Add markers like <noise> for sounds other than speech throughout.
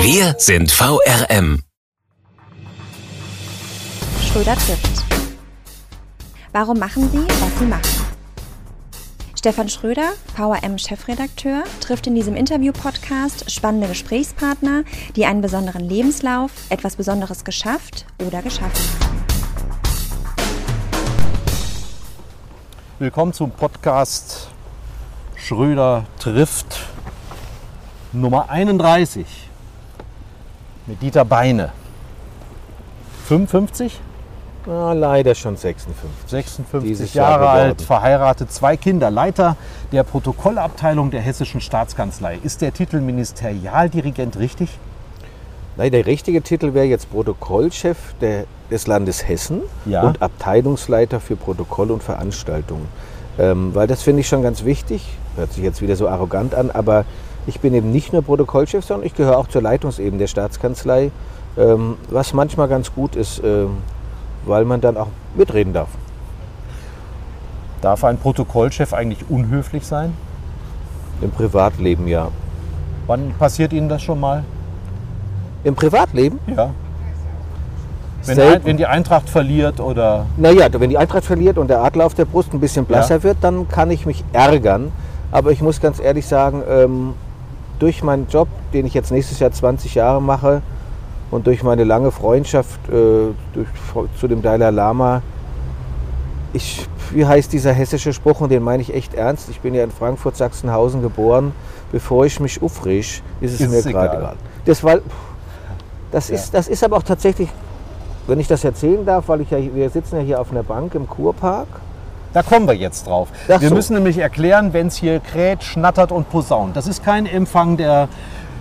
Wir sind VRM. Schröder trifft. Warum machen Sie, was Sie machen? Stefan Schröder, VRM-Chefredakteur, trifft in diesem Interview-Podcast spannende Gesprächspartner, die einen besonderen Lebenslauf, etwas Besonderes geschafft oder geschaffen haben. Willkommen zum Podcast Schröder trifft Nummer 31 mit Dieter Beine. 55? Ah, leider schon 56. 56 Dieses Jahr Jahre alt, geworden. verheiratet, zwei Kinder, Leiter der Protokollabteilung der Hessischen Staatskanzlei. Ist der Titel Ministerialdirigent richtig? Nein, der richtige Titel wäre jetzt Protokollchef der, des Landes Hessen Ja. und Abteilungsleiter für Protokoll und Veranstaltungen. Ähm, weil das finde ich schon ganz wichtig. Hört sich jetzt wieder so arrogant an, aber ich bin eben nicht nur Protokollchef, sondern ich gehöre auch zur Leitungsebene der Staatskanzlei, ähm, was manchmal ganz gut ist, ähm, weil man dann auch mitreden darf. Darf ein Protokollchef eigentlich unhöflich sein? Im Privatleben ja. Wann passiert Ihnen das schon mal? Im Privatleben? Ja. Wenn, wenn die Eintracht verliert oder Naja, wenn die Eintracht verliert und der Adler auf der Brust ein bisschen blasser Ja. wird, dann kann ich mich ärgern. Aber ich muss ganz ehrlich sagen, ähm, durch meinen Job, den ich jetzt nächstes Jahr 20 Jahre mache und durch meine lange Freundschaft äh, durch, zu dem Dalai Lama, ich, wie heißt dieser hessische Spruch, und den meine ich echt ernst, ich bin ja in Frankfurt, Sachsenhausen geboren, bevor ich mich aufreg, ist es Ist mir gerade egal. Das, war, das, Ja. ist, das ist aber auch tatsächlich, wenn ich das erzählen darf, weil ich ja, wir sitzen ja hier auf einer Bank im Kurpark. Da kommen wir jetzt drauf. Ach wir so. müssen nämlich erklären, wenn es hier kräht, schnattert und posaunt. Das ist kein Empfang der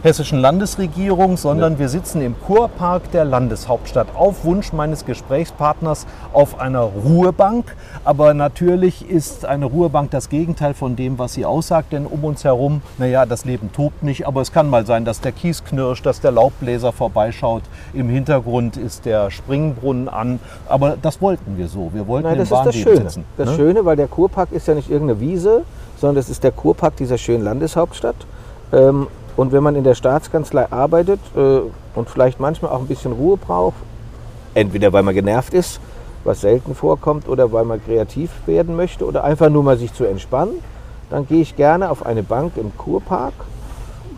hessischen Landesregierung, sondern wir sitzen im Kurpark der Landeshauptstadt auf Wunsch meines Gesprächspartners auf einer Ruhebank. Aber natürlich ist eine Ruhebank das Gegenteil von dem, was sie aussagt, denn um uns herum, naja, das Leben tobt nicht, aber es kann mal sein, dass der Kies knirscht, dass der Laubbläser vorbeischaut. Im Hintergrund ist der Springbrunnen an. Aber das wollten wir so. Wir wollten Nein, im das ist das Wahnleben Schöne. sitzen. Das ne? Schöne, weil der Kurpark ist ja nicht irgendeine Wiese, sondern das ist der Kurpark dieser schönen Landeshauptstadt. Ähm, und wenn man in der Staatskanzlei arbeitet äh, und vielleicht manchmal auch ein bisschen Ruhe braucht, entweder weil man genervt ist, was selten vorkommt, oder weil man kreativ werden möchte oder einfach nur mal sich zu entspannen, dann gehe ich gerne auf eine Bank im Kurpark,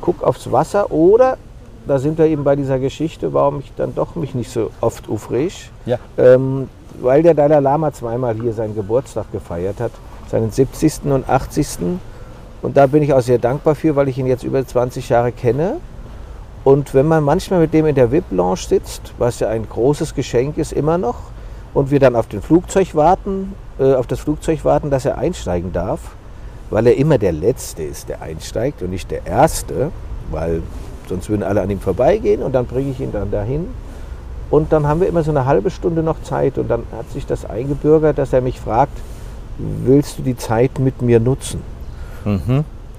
gucke aufs Wasser oder, da sind wir eben bei dieser Geschichte, warum ich dann doch mich nicht so oft aufreg, Ja. ähm, weil der Dalai Lama zweimal hier seinen Geburtstag gefeiert hat, seinen 70. und 80. Und da bin ich auch sehr dankbar für, weil ich ihn jetzt über 20 Jahre kenne. Und wenn man manchmal mit dem in der VIP-Lounge sitzt, was ja ein großes Geschenk ist immer noch, und wir dann auf den Flugzeug warten, äh, auf das Flugzeug warten, dass er einsteigen darf, weil er immer der Letzte ist, der einsteigt und nicht der Erste, weil sonst würden alle an ihm vorbeigehen und dann bringe ich ihn dann dahin. Und dann haben wir immer so eine halbe Stunde noch Zeit und dann hat sich das eingebürgert, dass er mich fragt, willst du die Zeit mit mir nutzen?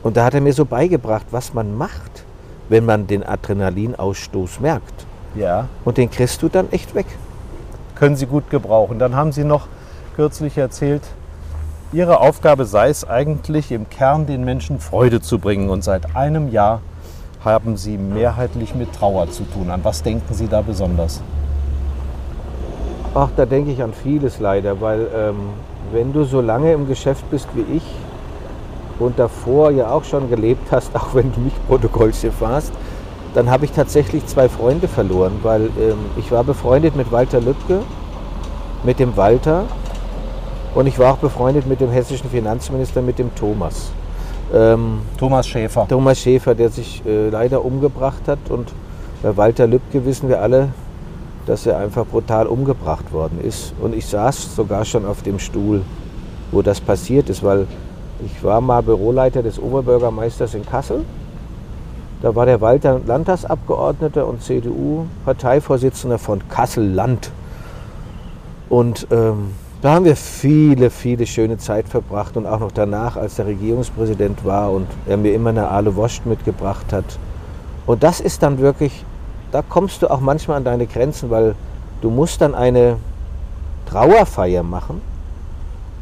Und da hat er mir so beigebracht, was man macht, wenn man den Adrenalinausstoß merkt. Ja. Und den kriegst du dann echt weg. können Sie gut gebrauchen. Dann haben Sie noch kürzlich erzählt, Ihre Aufgabe sei es eigentlich, im Kern den Menschen Freude zu bringen. Und seit einem Jahr haben Sie mehrheitlich mit Trauer zu tun. An was denken Sie da besonders? Ach, da denke ich an vieles leider, weil ähm, wenn du so lange im Geschäft bist wie ich und davor ja auch schon gelebt hast, <laughs> auch wenn du nicht Protokollchef warst, dann habe ich tatsächlich zwei Freunde verloren, weil ähm, ich war befreundet mit Walter Lübcke, mit dem Walter und ich war auch befreundet mit dem hessischen Finanzminister, mit dem Thomas. Ähm, Thomas Schäfer. Thomas Schäfer, der sich äh, leider umgebracht hat. Und bei Walter Lübcke wissen wir alle, dass er einfach brutal umgebracht worden ist. Und ich saß sogar schon auf dem Stuhl, wo das passiert ist, weil ich war mal Büroleiter des Oberbürgermeisters in Kassel. Da war der Walter Landtagsabgeordneter und CDU-Parteivorsitzender von Kassel-Land. Und ähm, da haben wir viele, viele schöne Zeit verbracht und auch noch danach, als der Regierungspräsident war und er mir immer eine Aale Wurst mitgebracht hat. Und das ist dann wirklich, da kommst du auch manchmal an deine Grenzen, weil du musst dann eine Trauerfeier machen,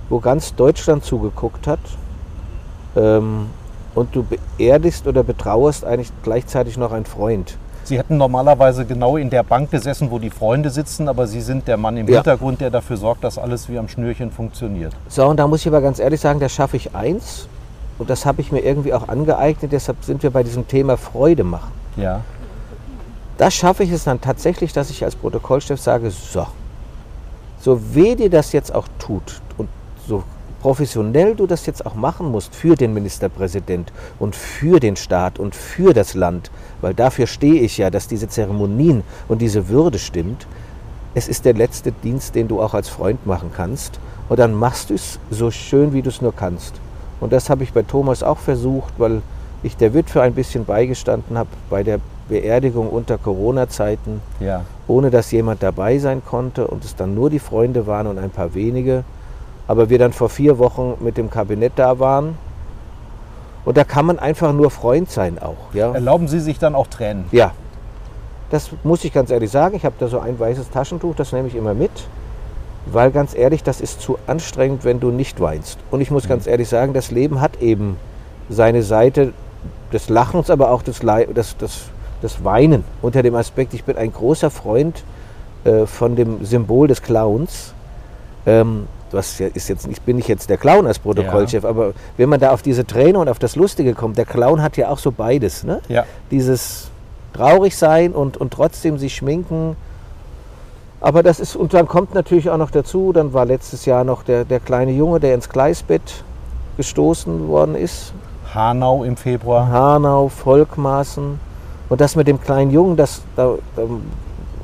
wo ganz Deutschland zugeguckt hat. Ähm, und du beerdigst oder betrauerst eigentlich gleichzeitig noch einen Freund. Sie hätten normalerweise genau in der Bank gesessen, wo die Freunde sitzen, aber Sie sind der Mann im Ja. Hintergrund, der dafür sorgt, dass alles wie am Schnürchen funktioniert. So, und da muss ich aber ganz ehrlich sagen, da schaffe ich eins. Und das habe ich mir irgendwie auch angeeignet. Deshalb sind wir bei diesem Thema Freude machen. Ja. Da schaffe ich es dann tatsächlich, dass ich als Protokollchef sage, so, so weh dir das jetzt auch tut und so professionell du das jetzt auch machen musst für den Ministerpräsident und für den Staat und für das Land, weil dafür stehe ich ja, dass diese Zeremonien und diese Würde stimmt. Es ist der letzte Dienst, den du auch als Freund machen kannst. Und dann machst du es so schön, wie du es nur kannst. Und das habe ich bei Thomas auch versucht, weil ich der Witwe ein bisschen beigestanden habe bei der Beerdigung unter Corona-Zeiten, Ja. ohne dass jemand dabei sein konnte und es dann nur die Freunde waren und ein paar wenige. Aber wir dann vor vier Wochen mit dem Kabinett da waren. Und da kann man einfach nur Freund sein auch. Ja, Erlauben Sie sich dann auch Tränen? ja. das muss ich ganz ehrlich sagen. Ich habe da so ein weißes Taschentuch, das nehme ich immer mit. Weil ganz ehrlich, das ist zu anstrengend, wenn du nicht weinst. Und ich muss ganz ehrlich sagen, das Leben hat eben seine Seite des Lachens, aber auch des, Lei- des, des, des Weinen. Unter dem Aspekt, ich bin ein großer Freund äh, von dem Symbol des Clowns. Ähm, ja ist jetzt nicht, bin ich jetzt der Clown als Protokollchef, aber wenn man da auf diese Träne und auf das Lustige kommt, der Clown hat ja auch so beides. Ne? Ja. Dieses traurig sein und, und trotzdem sich schminken. Aber das ist, und dann kommt natürlich auch noch dazu, dann war letztes Jahr noch der, der kleine Junge, der ins Gleisbett gestoßen worden ist. Hanau im Februar. Hanau, Volkmaßen. Und das mit dem kleinen Jungen, das, da, da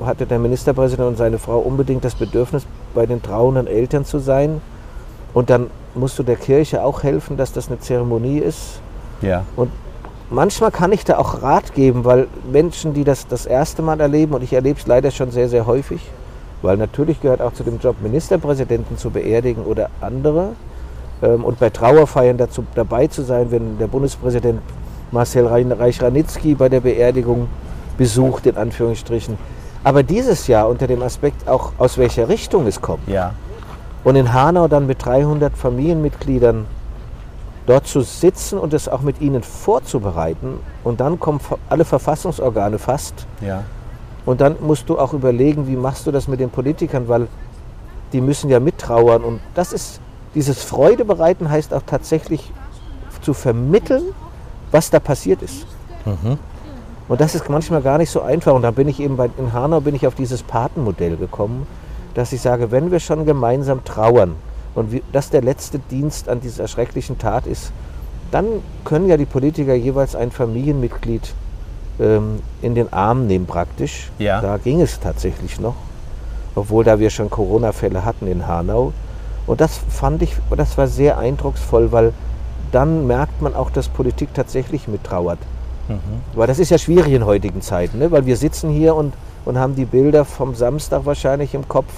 hatte der Ministerpräsident und seine Frau unbedingt das Bedürfnis, bei den trauenden Eltern zu sein. Und dann musst du der Kirche auch helfen, dass das eine Zeremonie ist. Ja. Und manchmal kann ich da auch Rat geben, weil Menschen, die das das erste Mal erleben, und ich erlebe es leider schon sehr, sehr häufig, weil natürlich gehört auch zu dem Job, Ministerpräsidenten zu beerdigen oder andere ähm, und bei Trauerfeiern dazu dabei zu sein, wenn der Bundespräsident Marcel Reich-Ranitzky bei der Beerdigung besucht, in Anführungsstrichen. Aber dieses Jahr unter dem Aspekt auch, aus welcher Richtung es kommt. Ja. Und in Hanau dann mit 300 Familienmitgliedern dort zu sitzen und es auch mit ihnen vorzubereiten. Und dann kommen alle Verfassungsorgane fast. Ja. Und dann musst du auch überlegen, wie machst du das mit den Politikern, weil die müssen ja mittrauern. Und das ist, dieses Freude bereiten heißt auch tatsächlich zu vermitteln, was da passiert ist. Und das ist manchmal gar nicht so einfach. Und da bin ich eben bei, in Hanau bin ich auf dieses Patenmodell gekommen, dass ich sage, wenn wir schon gemeinsam trauern und wie, das der letzte Dienst an dieser schrecklichen Tat ist, dann können ja die Politiker jeweils ein Familienmitglied ähm, in den Arm nehmen praktisch. Ja. Da ging es tatsächlich noch, obwohl da wir schon Corona-Fälle hatten in Hanau. Und das fand ich, das war sehr eindrucksvoll, weil dann merkt man auch, dass Politik tatsächlich mittrauert. Weil das ist ja schwierig in heutigen Zeiten, ne? weil wir sitzen hier und, und haben die Bilder vom Samstag wahrscheinlich im Kopf,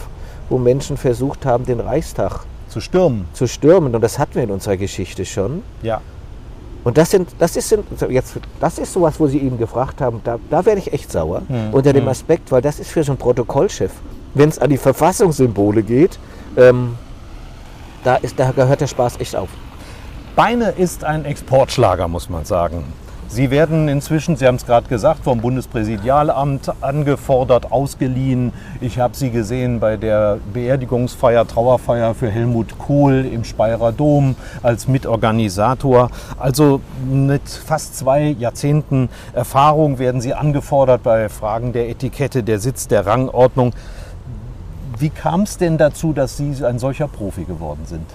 wo Menschen versucht haben, den Reichstag Zu stürmen. zu stürmen. Und das hatten wir in unserer Geschichte schon. Ja. Und das sind, das ist, jetzt, das ist sowas, wo Sie eben gefragt haben, da, da werde ich echt sauer unter dem Aspekt, weil das ist für so einen Protokollchef, wenn es an die Verfassungssymbole geht, ähm, da, ist, da gehört der Spaß echt auf. Beine ist ein Exportschlager, muss man sagen. Sie werden inzwischen, Sie haben es gerade gesagt, vom Bundespräsidialamt angefordert, ausgeliehen. Ich habe Sie gesehen bei der Beerdigungsfeier, Trauerfeier für Helmut Kohl im Speyerer Dom als Mitorganisator. Also mit fast zwei Jahrzehnten Erfahrung werden Sie angefordert bei Fragen der Etikette, der Sitz, der Rangordnung. Wie kam es denn dazu, dass Sie ein solcher Profi geworden sind?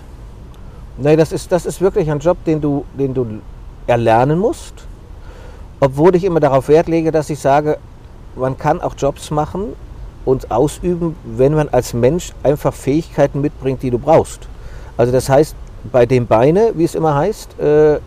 Nein, das ist, das ist wirklich ein Job, den du, den du erlernen musst. Obwohl ich immer darauf Wert lege, dass ich sage, man kann auch Jobs machen und ausüben, wenn man als Mensch einfach Fähigkeiten mitbringt, die du brauchst. Also das heißt, bei dem Beine, wie es immer heißt, äh,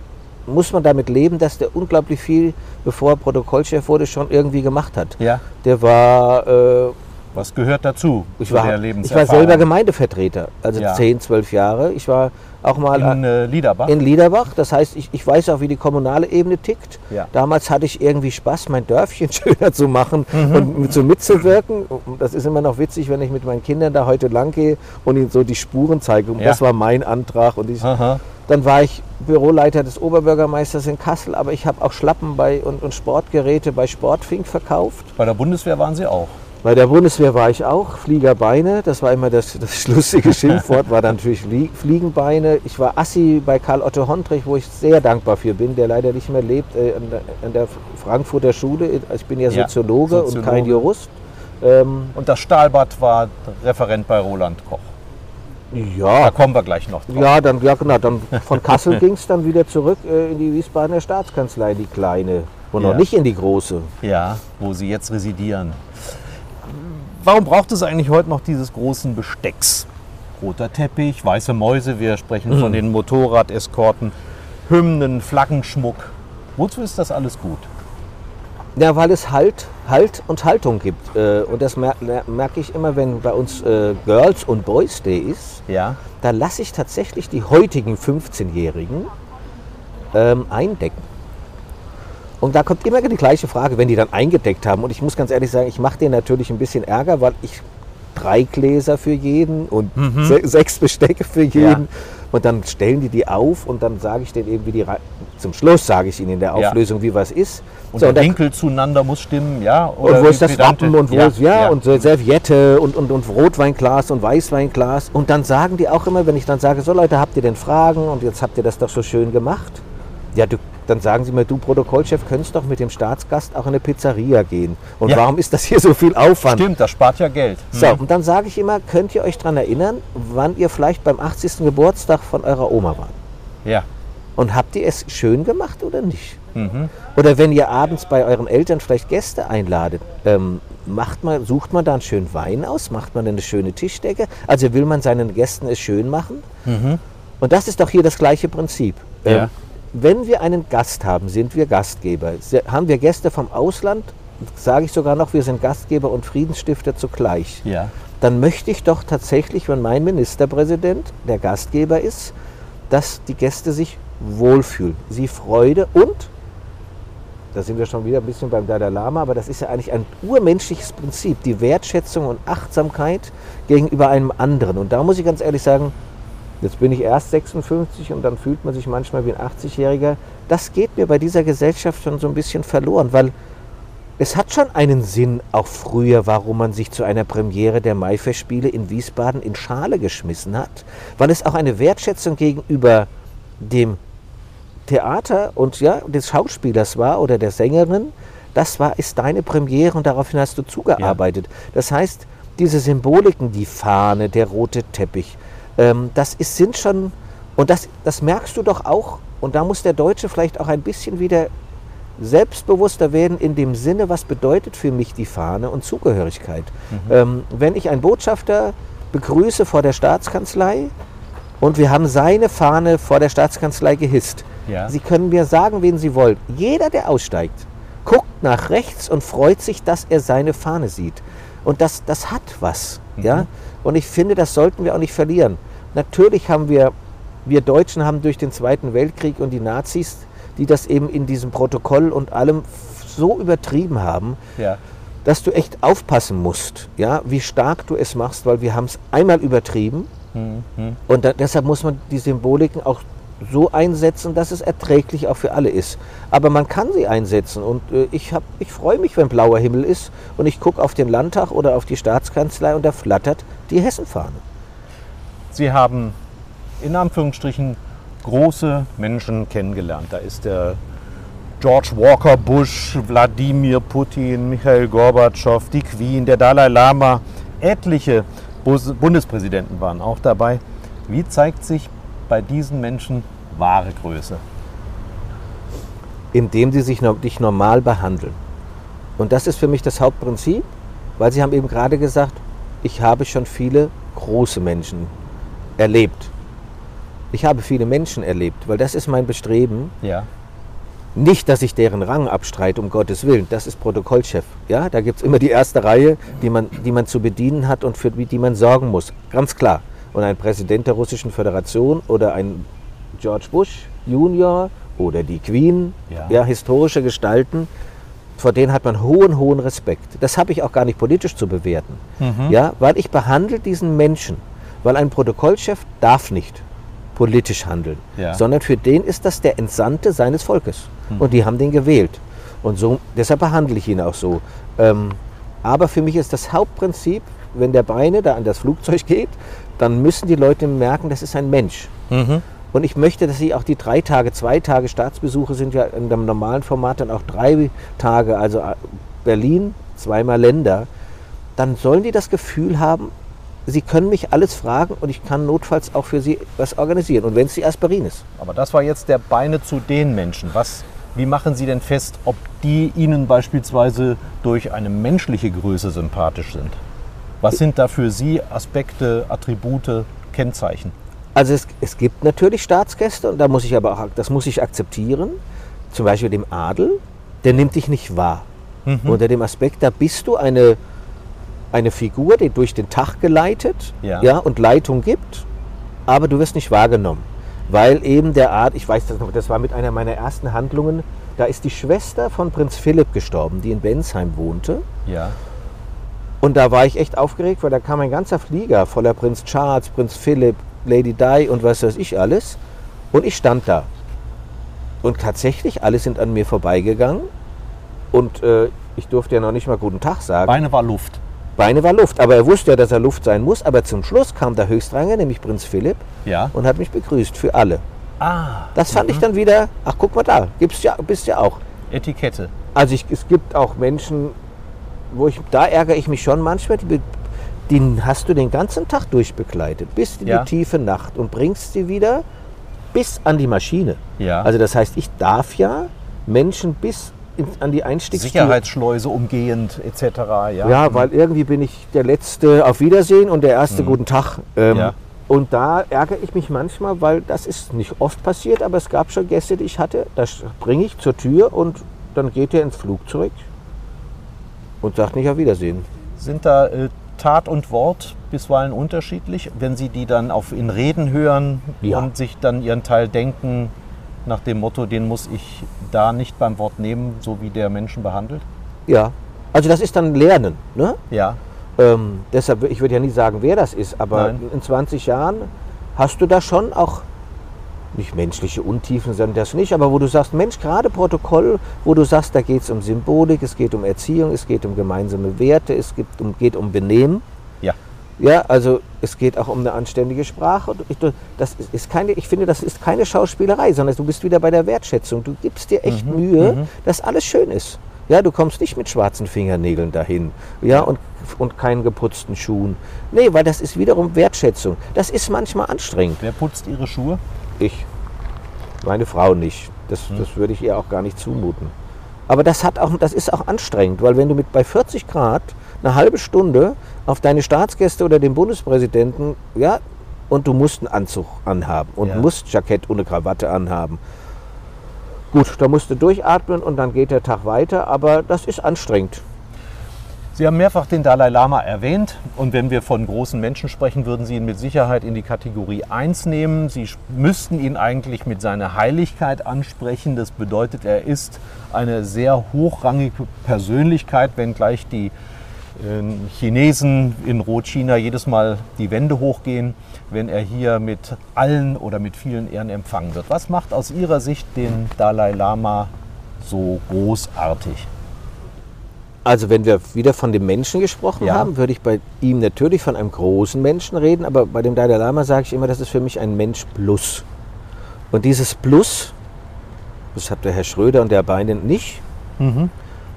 muss man damit leben, dass der unglaublich viel, bevor er Protokollchef wurde, schon irgendwie gemacht hat. Ja. Der war, äh, Was gehört dazu ich, war ich war selber Gemeindevertreter, also Ja. 10, 12 Jahre. Ich war auch mal in äh, Liederbach. in Liederbach. Das heißt, ich, ich weiß auch, wie die kommunale Ebene tickt. Ja. Damals hatte ich irgendwie Spaß, mein Dörfchen <laughs> schöner zu machen Mhm. und so mitzuwirken. Das ist immer noch witzig, wenn ich mit meinen Kindern da heute lang gehe und ihnen so die Spuren zeige. Und Ja. das war mein Antrag. Und ich, dann war ich Büroleiter des Oberbürgermeisters in Kassel, aber ich habe auch Schlappen bei, und, und Sportgeräte bei Sportfink verkauft. Bei der Bundeswehr waren Sie auch. Bei der Bundeswehr war ich auch, Fliegerbeine, das war immer das, das lustige <laughs> Schimpfwort, war dann natürlich Flie- Fliegenbeine. Ich war Assi bei Karl Otto Hontrich, wo ich sehr dankbar für bin, der leider nicht mehr lebt, äh, an, der, an der Frankfurter Schule. Ich bin ja Ja, Soziologe, und Soziologe. kein Jurist. Ähm, Und das Stahlbad war Referent bei Roland Koch. Da ja, kommen wir gleich noch drauf. ja, dann, ja, genau, dann von Kassel <laughs> ging es dann wieder zurück äh, in die Wiesbadener Staatskanzlei, die kleine, und Ja. noch nicht in die große. Ja, wo Sie jetzt residieren. Warum braucht es eigentlich heute noch dieses großen Bestecks? Roter Teppich, weiße Mäuse, wir sprechen von den Motorradeskorten, Hymnen, Flaggenschmuck. Wozu ist das alles gut? Ja, weil es Halt, Halt und Haltung gibt. Äh, Und das mer merke ich immer, wenn bei uns äh, Girls und Boys Day ist. Ja, Da lasse ich tatsächlich die heutigen 15-Jährigen ähm, eindecken. Und da kommt immer die gleiche Frage, wenn die dann eingedeckt haben. Und ich muss ganz ehrlich sagen, ich mache denen natürlich ein bisschen Ärger, weil ich drei Gläser für jeden und se sechs Bestecke für jeden. Und dann stellen die die auf und dann sage ich denen eben, wie die Rei- zum Schluss sage ich ihnen in der Ja. Auflösung, wie was ist. und So, der Winkel zueinander muss stimmen, ja? und wo ist das Wappen und wo ja, ist, ja, und so Serviette und, und, und Rotweinglas und Weißweinglas. Und dann sagen die auch immer, wenn ich dann sage, so Leute, habt ihr denn Fragen und jetzt habt ihr das doch so schön gemacht? Ja, du, dann sagen sie mir, du Protokollchef, könntest doch mit dem Staatsgast auch in eine Pizzeria gehen. Und Ja. warum ist das hier so viel Aufwand? Stimmt, das spart ja Geld. So, und dann sage ich immer, könnt ihr euch daran erinnern, wann ihr vielleicht beim 80. Geburtstag von eurer Oma wart? Ja. Und habt ihr es schön gemacht oder nicht? Oder wenn ihr abends bei euren Eltern vielleicht Gäste einladet, ähm, macht man, sucht man da einen schönen Wein aus? Macht man eine schöne Tischdecke? Also will man seinen Gästen es schön machen? Und das ist doch hier das gleiche Prinzip. Ähm, Ja. Wenn wir einen Gast haben, sind wir Gastgeber. Haben wir Gäste vom Ausland, sage ich sogar noch, wir sind Gastgeber und Friedensstifter zugleich Ja. dann möchte ich doch tatsächlich, wenn mein Ministerpräsident der Gastgeber ist, dass die Gäste sich wohlfühlen, sie Freude und, da sind wir schon wieder ein bisschen beim Dalai Lama, aber das ist ja eigentlich ein urmenschliches Prinzip, die Wertschätzung und Achtsamkeit gegenüber einem anderen. Und da muss ich ganz ehrlich sagen, jetzt bin ich erst 56 und dann fühlt man sich manchmal wie ein 80-Jähriger. Das geht mir bei dieser Gesellschaft schon so ein bisschen verloren, weil es hat schon einen Sinn, auch früher, warum man sich zu einer Premiere der Maifestspiele in Wiesbaden in Schale geschmissen hat. Weil es auch eine Wertschätzung gegenüber dem Theater und ja, des Schauspielers war oder der Sängerin. Das war, ist deine Premiere und daraufhin hast du zugearbeitet. Das heißt, diese Symboliken, die Fahne, der rote Teppich, ähm, das ist, sind schon, und das, das merkst du doch auch, und da muss der Deutsche vielleicht auch ein bisschen wieder selbstbewusster werden in dem Sinne, was bedeutet für mich die Fahne und Zugehörigkeit. Ähm, wenn ich einen Botschafter begrüße vor der Staatskanzlei und wir haben seine Fahne vor der Staatskanzlei gehisst, Ja. Sie können mir sagen, wen Sie wollen. Jeder, der aussteigt, guckt nach rechts und freut sich, dass er seine Fahne sieht. Und das, das hat was. Ja? Und ich finde, das sollten wir auch nicht verlieren. Natürlich haben wir, wir Deutschen haben durch den Zweiten Weltkrieg und die Nazis, die das eben in diesem Protokoll und allem so übertrieben haben, Ja. dass du echt aufpassen musst, ja, wie stark du es machst, weil wir haben es einmal übertrieben und da, deshalb muss man die Symboliken auch so einsetzen, dass es erträglich auch für alle ist. Aber man kann sie einsetzen und äh, ich, ich freue mich, wenn blauer Himmel ist und ich gucke auf den Landtag oder auf die Staatskanzlei und da flattert die Hessenfahne. Sie haben in Anführungsstrichen große Menschen kennengelernt. Da ist der George Walker Bush, Wladimir Putin, Michael Gorbatschow, die Queen, der Dalai Lama, etliche Bundespräsidenten waren auch dabei. Wie zeigt sich bei diesen Menschen wahre Größe? indem sie sich dich normal behandeln. Und das ist für mich das Hauptprinzip, weil sie haben eben gerade gesagt, ich habe schon viele große Menschen erlebt. Ich habe viele Menschen erlebt, weil das ist mein Bestreben. Ja. Nicht, dass ich deren Rang abstreite, um Gottes Willen. Das ist Protokollchef. Ja, da gibt es immer die erste Reihe, die man, die man zu bedienen hat und für die man sorgen muss. Ganz klar. Und ein Präsident der Russischen Föderation oder ein George Bush Junior oder die Queen, Ja. ja. historische Gestalten, vor denen hat man hohen, hohen Respekt. Das habe ich auch gar nicht politisch zu bewerten. Ja, weil ich behandle diesen Menschen, weil ein Protokollchef darf nicht politisch handeln, Ja. sondern für den ist das der Entsandte seines Volkes. Und die haben den gewählt. Und so, deshalb behandle ich ihn auch so. Ähm, aber für mich ist das Hauptprinzip, wenn der Beine da an das Flugzeug <laughs> geht, dann müssen die Leute merken, das ist ein Mensch. Und ich möchte, dass sie auch die drei Tage, zwei Tage Staatsbesuche sind ja in dem normalen Format dann auch drei Tage, also äh, Berlin, zweimal Länder, dann sollen die das Gefühl haben, sie können mich alles fragen und ich kann notfalls auch für sie was organisieren. Und wenn es die Aspirin ist. Aber das war jetzt der Beine zu den Menschen. Was, wie machen Sie denn fest, ob die Ihnen beispielsweise durch eine menschliche Größe sympathisch sind? Was sind da für Sie Aspekte, Attribute, Kennzeichen? Also es, es gibt natürlich Staatsgäste und da muss ich aber auch, das muss ich akzeptieren. Zum Beispiel dem Adel, der nimmt dich nicht wahr. Unter dem Aspekt, da bist du eine, eine Figur, die durch den Tag geleitet Ja. und Leitung gibt, aber du wirst nicht wahrgenommen. Weil eben der Art, ich weiß das noch, das war mit einer meiner ersten Handlungen, da ist die Schwester von Prinz Philipp gestorben, die in Bensheim wohnte. Ja. Und da war ich echt aufgeregt, weil da kam ein ganzer Flieger voller Prinz Charles, Prinz Philipp, Lady Di und was weiß ich alles. Und ich stand da. Und tatsächlich, alle sind an mir vorbeigegangen. Und äh, ich durfte ja noch nicht mal guten Tag sagen. Beine war Luft. Beine war Luft. Aber er wusste ja, dass er Luft sein muss. Aber zum Schluss kam der Höchstrangige, nämlich Prinz Philipp, Ja. und hat mich begrüßt für alle. Ah, Das fand ich dann wieder, ach guck mal da, gibt's ja, bist ja auch. Etikette. Also ich, es gibt auch Menschen, wo ich, da ärgere ich mich schon manchmal, die, die hast du den ganzen Tag durchbegleitet, bis in Ja. die tiefe Nacht und bringst sie wieder bis an die Maschine. Ja. Also das heißt, ich darf ja Menschen bis in, an die Einstiegstür. Sicherheitsschleuse umgehend etc. Ja, Ja, weil irgendwie bin ich der letzte Auf Wiedersehen und der erste Guten Tag. Ähm, Ja. Und da ärgere ich mich manchmal, weil das ist nicht oft passiert, aber es gab schon Gäste, die ich hatte. Da bringe ich zur Tür und dann geht er ins Flugzeug und sagt nicht Auf Wiedersehen. Sind da äh, Tat und Wort bisweilen unterschiedlich, wenn Sie die dann auf in Reden hören Ja. und sich dann Ihren Teil denken nach dem Motto, den muss ich da nicht beim Wort nehmen, so wie der Menschen behandelt? Ja, also das ist dann Lernen. Ne? Ja. Ähm, deshalb, ich würde ja nie sagen, wer das ist, aber Nein. in 20 Jahren hast du da schon auch nicht menschliche Untiefen, sondern das nicht, aber wo du sagst, Mensch, gerade Protokoll, wo du sagst, da geht es um Symbolik, es geht um Erziehung, es geht um gemeinsame Werte, es geht um, geht um Benehmen. Ja. Ja, also es geht auch um eine anständige Sprache. Das ist- keine, ich finde, das ist keine Schauspielerei, sondern du bist wieder bei der Wertschätzung. Du gibst dir echt Mühe, dass alles schön ist. Ja, du kommst nicht mit schwarzen Fingernägeln dahin. Ja, und, und keinen geputzten Schuhen. Nee, weil das ist wiederum Wertschätzung. Das ist manchmal anstrengend. Wer putzt Ihre Schuhe? Ich. Meine Frau nicht. Das, das würde ich ihr auch gar nicht zumuten. Aber das, hat auch, das ist auch anstrengend, weil wenn du mit bei 40 Grad eine halbe Stunde auf deine Staatsgäste oder den Bundespräsidenten, ja, und du musst einen Anzug anhaben und Ja. musst Jackett ohne Krawatte anhaben. Gut, da musst du durchatmen und dann geht der Tag weiter, aber das ist anstrengend. Sie haben mehrfach den Dalai Lama erwähnt und wenn wir von großen Menschen sprechen, würden Sie ihn mit Sicherheit in die Kategorie 1 nehmen. Sie müssten ihn eigentlich mit seiner Heiligkeit ansprechen. Das bedeutet, er ist eine sehr hochrangige Persönlichkeit, wenngleich die äh, Chinesen in Rotchina jedes Mal die Wände hochgehen, wenn er hier mit allen oder mit vielen Ehren empfangen wird. Was macht aus Ihrer Sicht den Dalai Lama so großartig? Also wenn wir wieder von dem Menschen gesprochen Ja. haben, würde ich bei ihm natürlich von einem großen Menschen reden, aber bei dem Dalai Lama sage ich immer, das ist für mich ein Mensch plus. Und dieses Plus, das hat der Herr Schröder und der Beine nicht,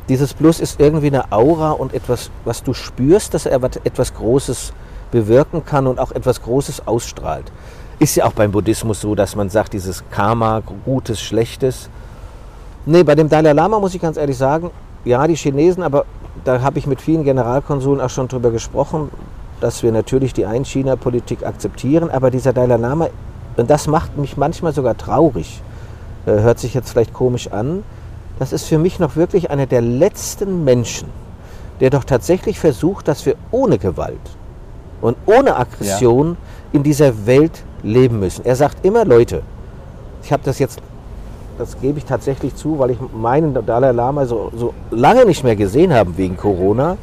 dieses Plus ist irgendwie eine Aura und etwas, was du spürst, dass er etwas Großes bewirken kann und auch etwas Großes ausstrahlt. Ist ja auch beim Buddhismus so, dass man sagt, dieses Karma, Gutes, Schlechtes. Nee, bei dem Dalai Lama muss ich ganz ehrlich sagen, ja, die Chinesen, aber da habe ich mit vielen Generalkonsuln auch schon drüber gesprochen, dass wir natürlich die Ein-China-Politik akzeptieren, aber dieser Dalai Lama und das macht mich manchmal sogar traurig, äh, hört sich jetzt vielleicht komisch an, das ist für mich noch wirklich einer der letzten Menschen, der doch tatsächlich versucht, dass wir ohne Gewalt und ohne Aggression in dieser Welt leben müssen. Er sagt immer, Leute, ich habe das jetzt, das gebe ich tatsächlich zu, weil ich meinen Dalai Lama so, so lange nicht mehr gesehen habe wegen Corona,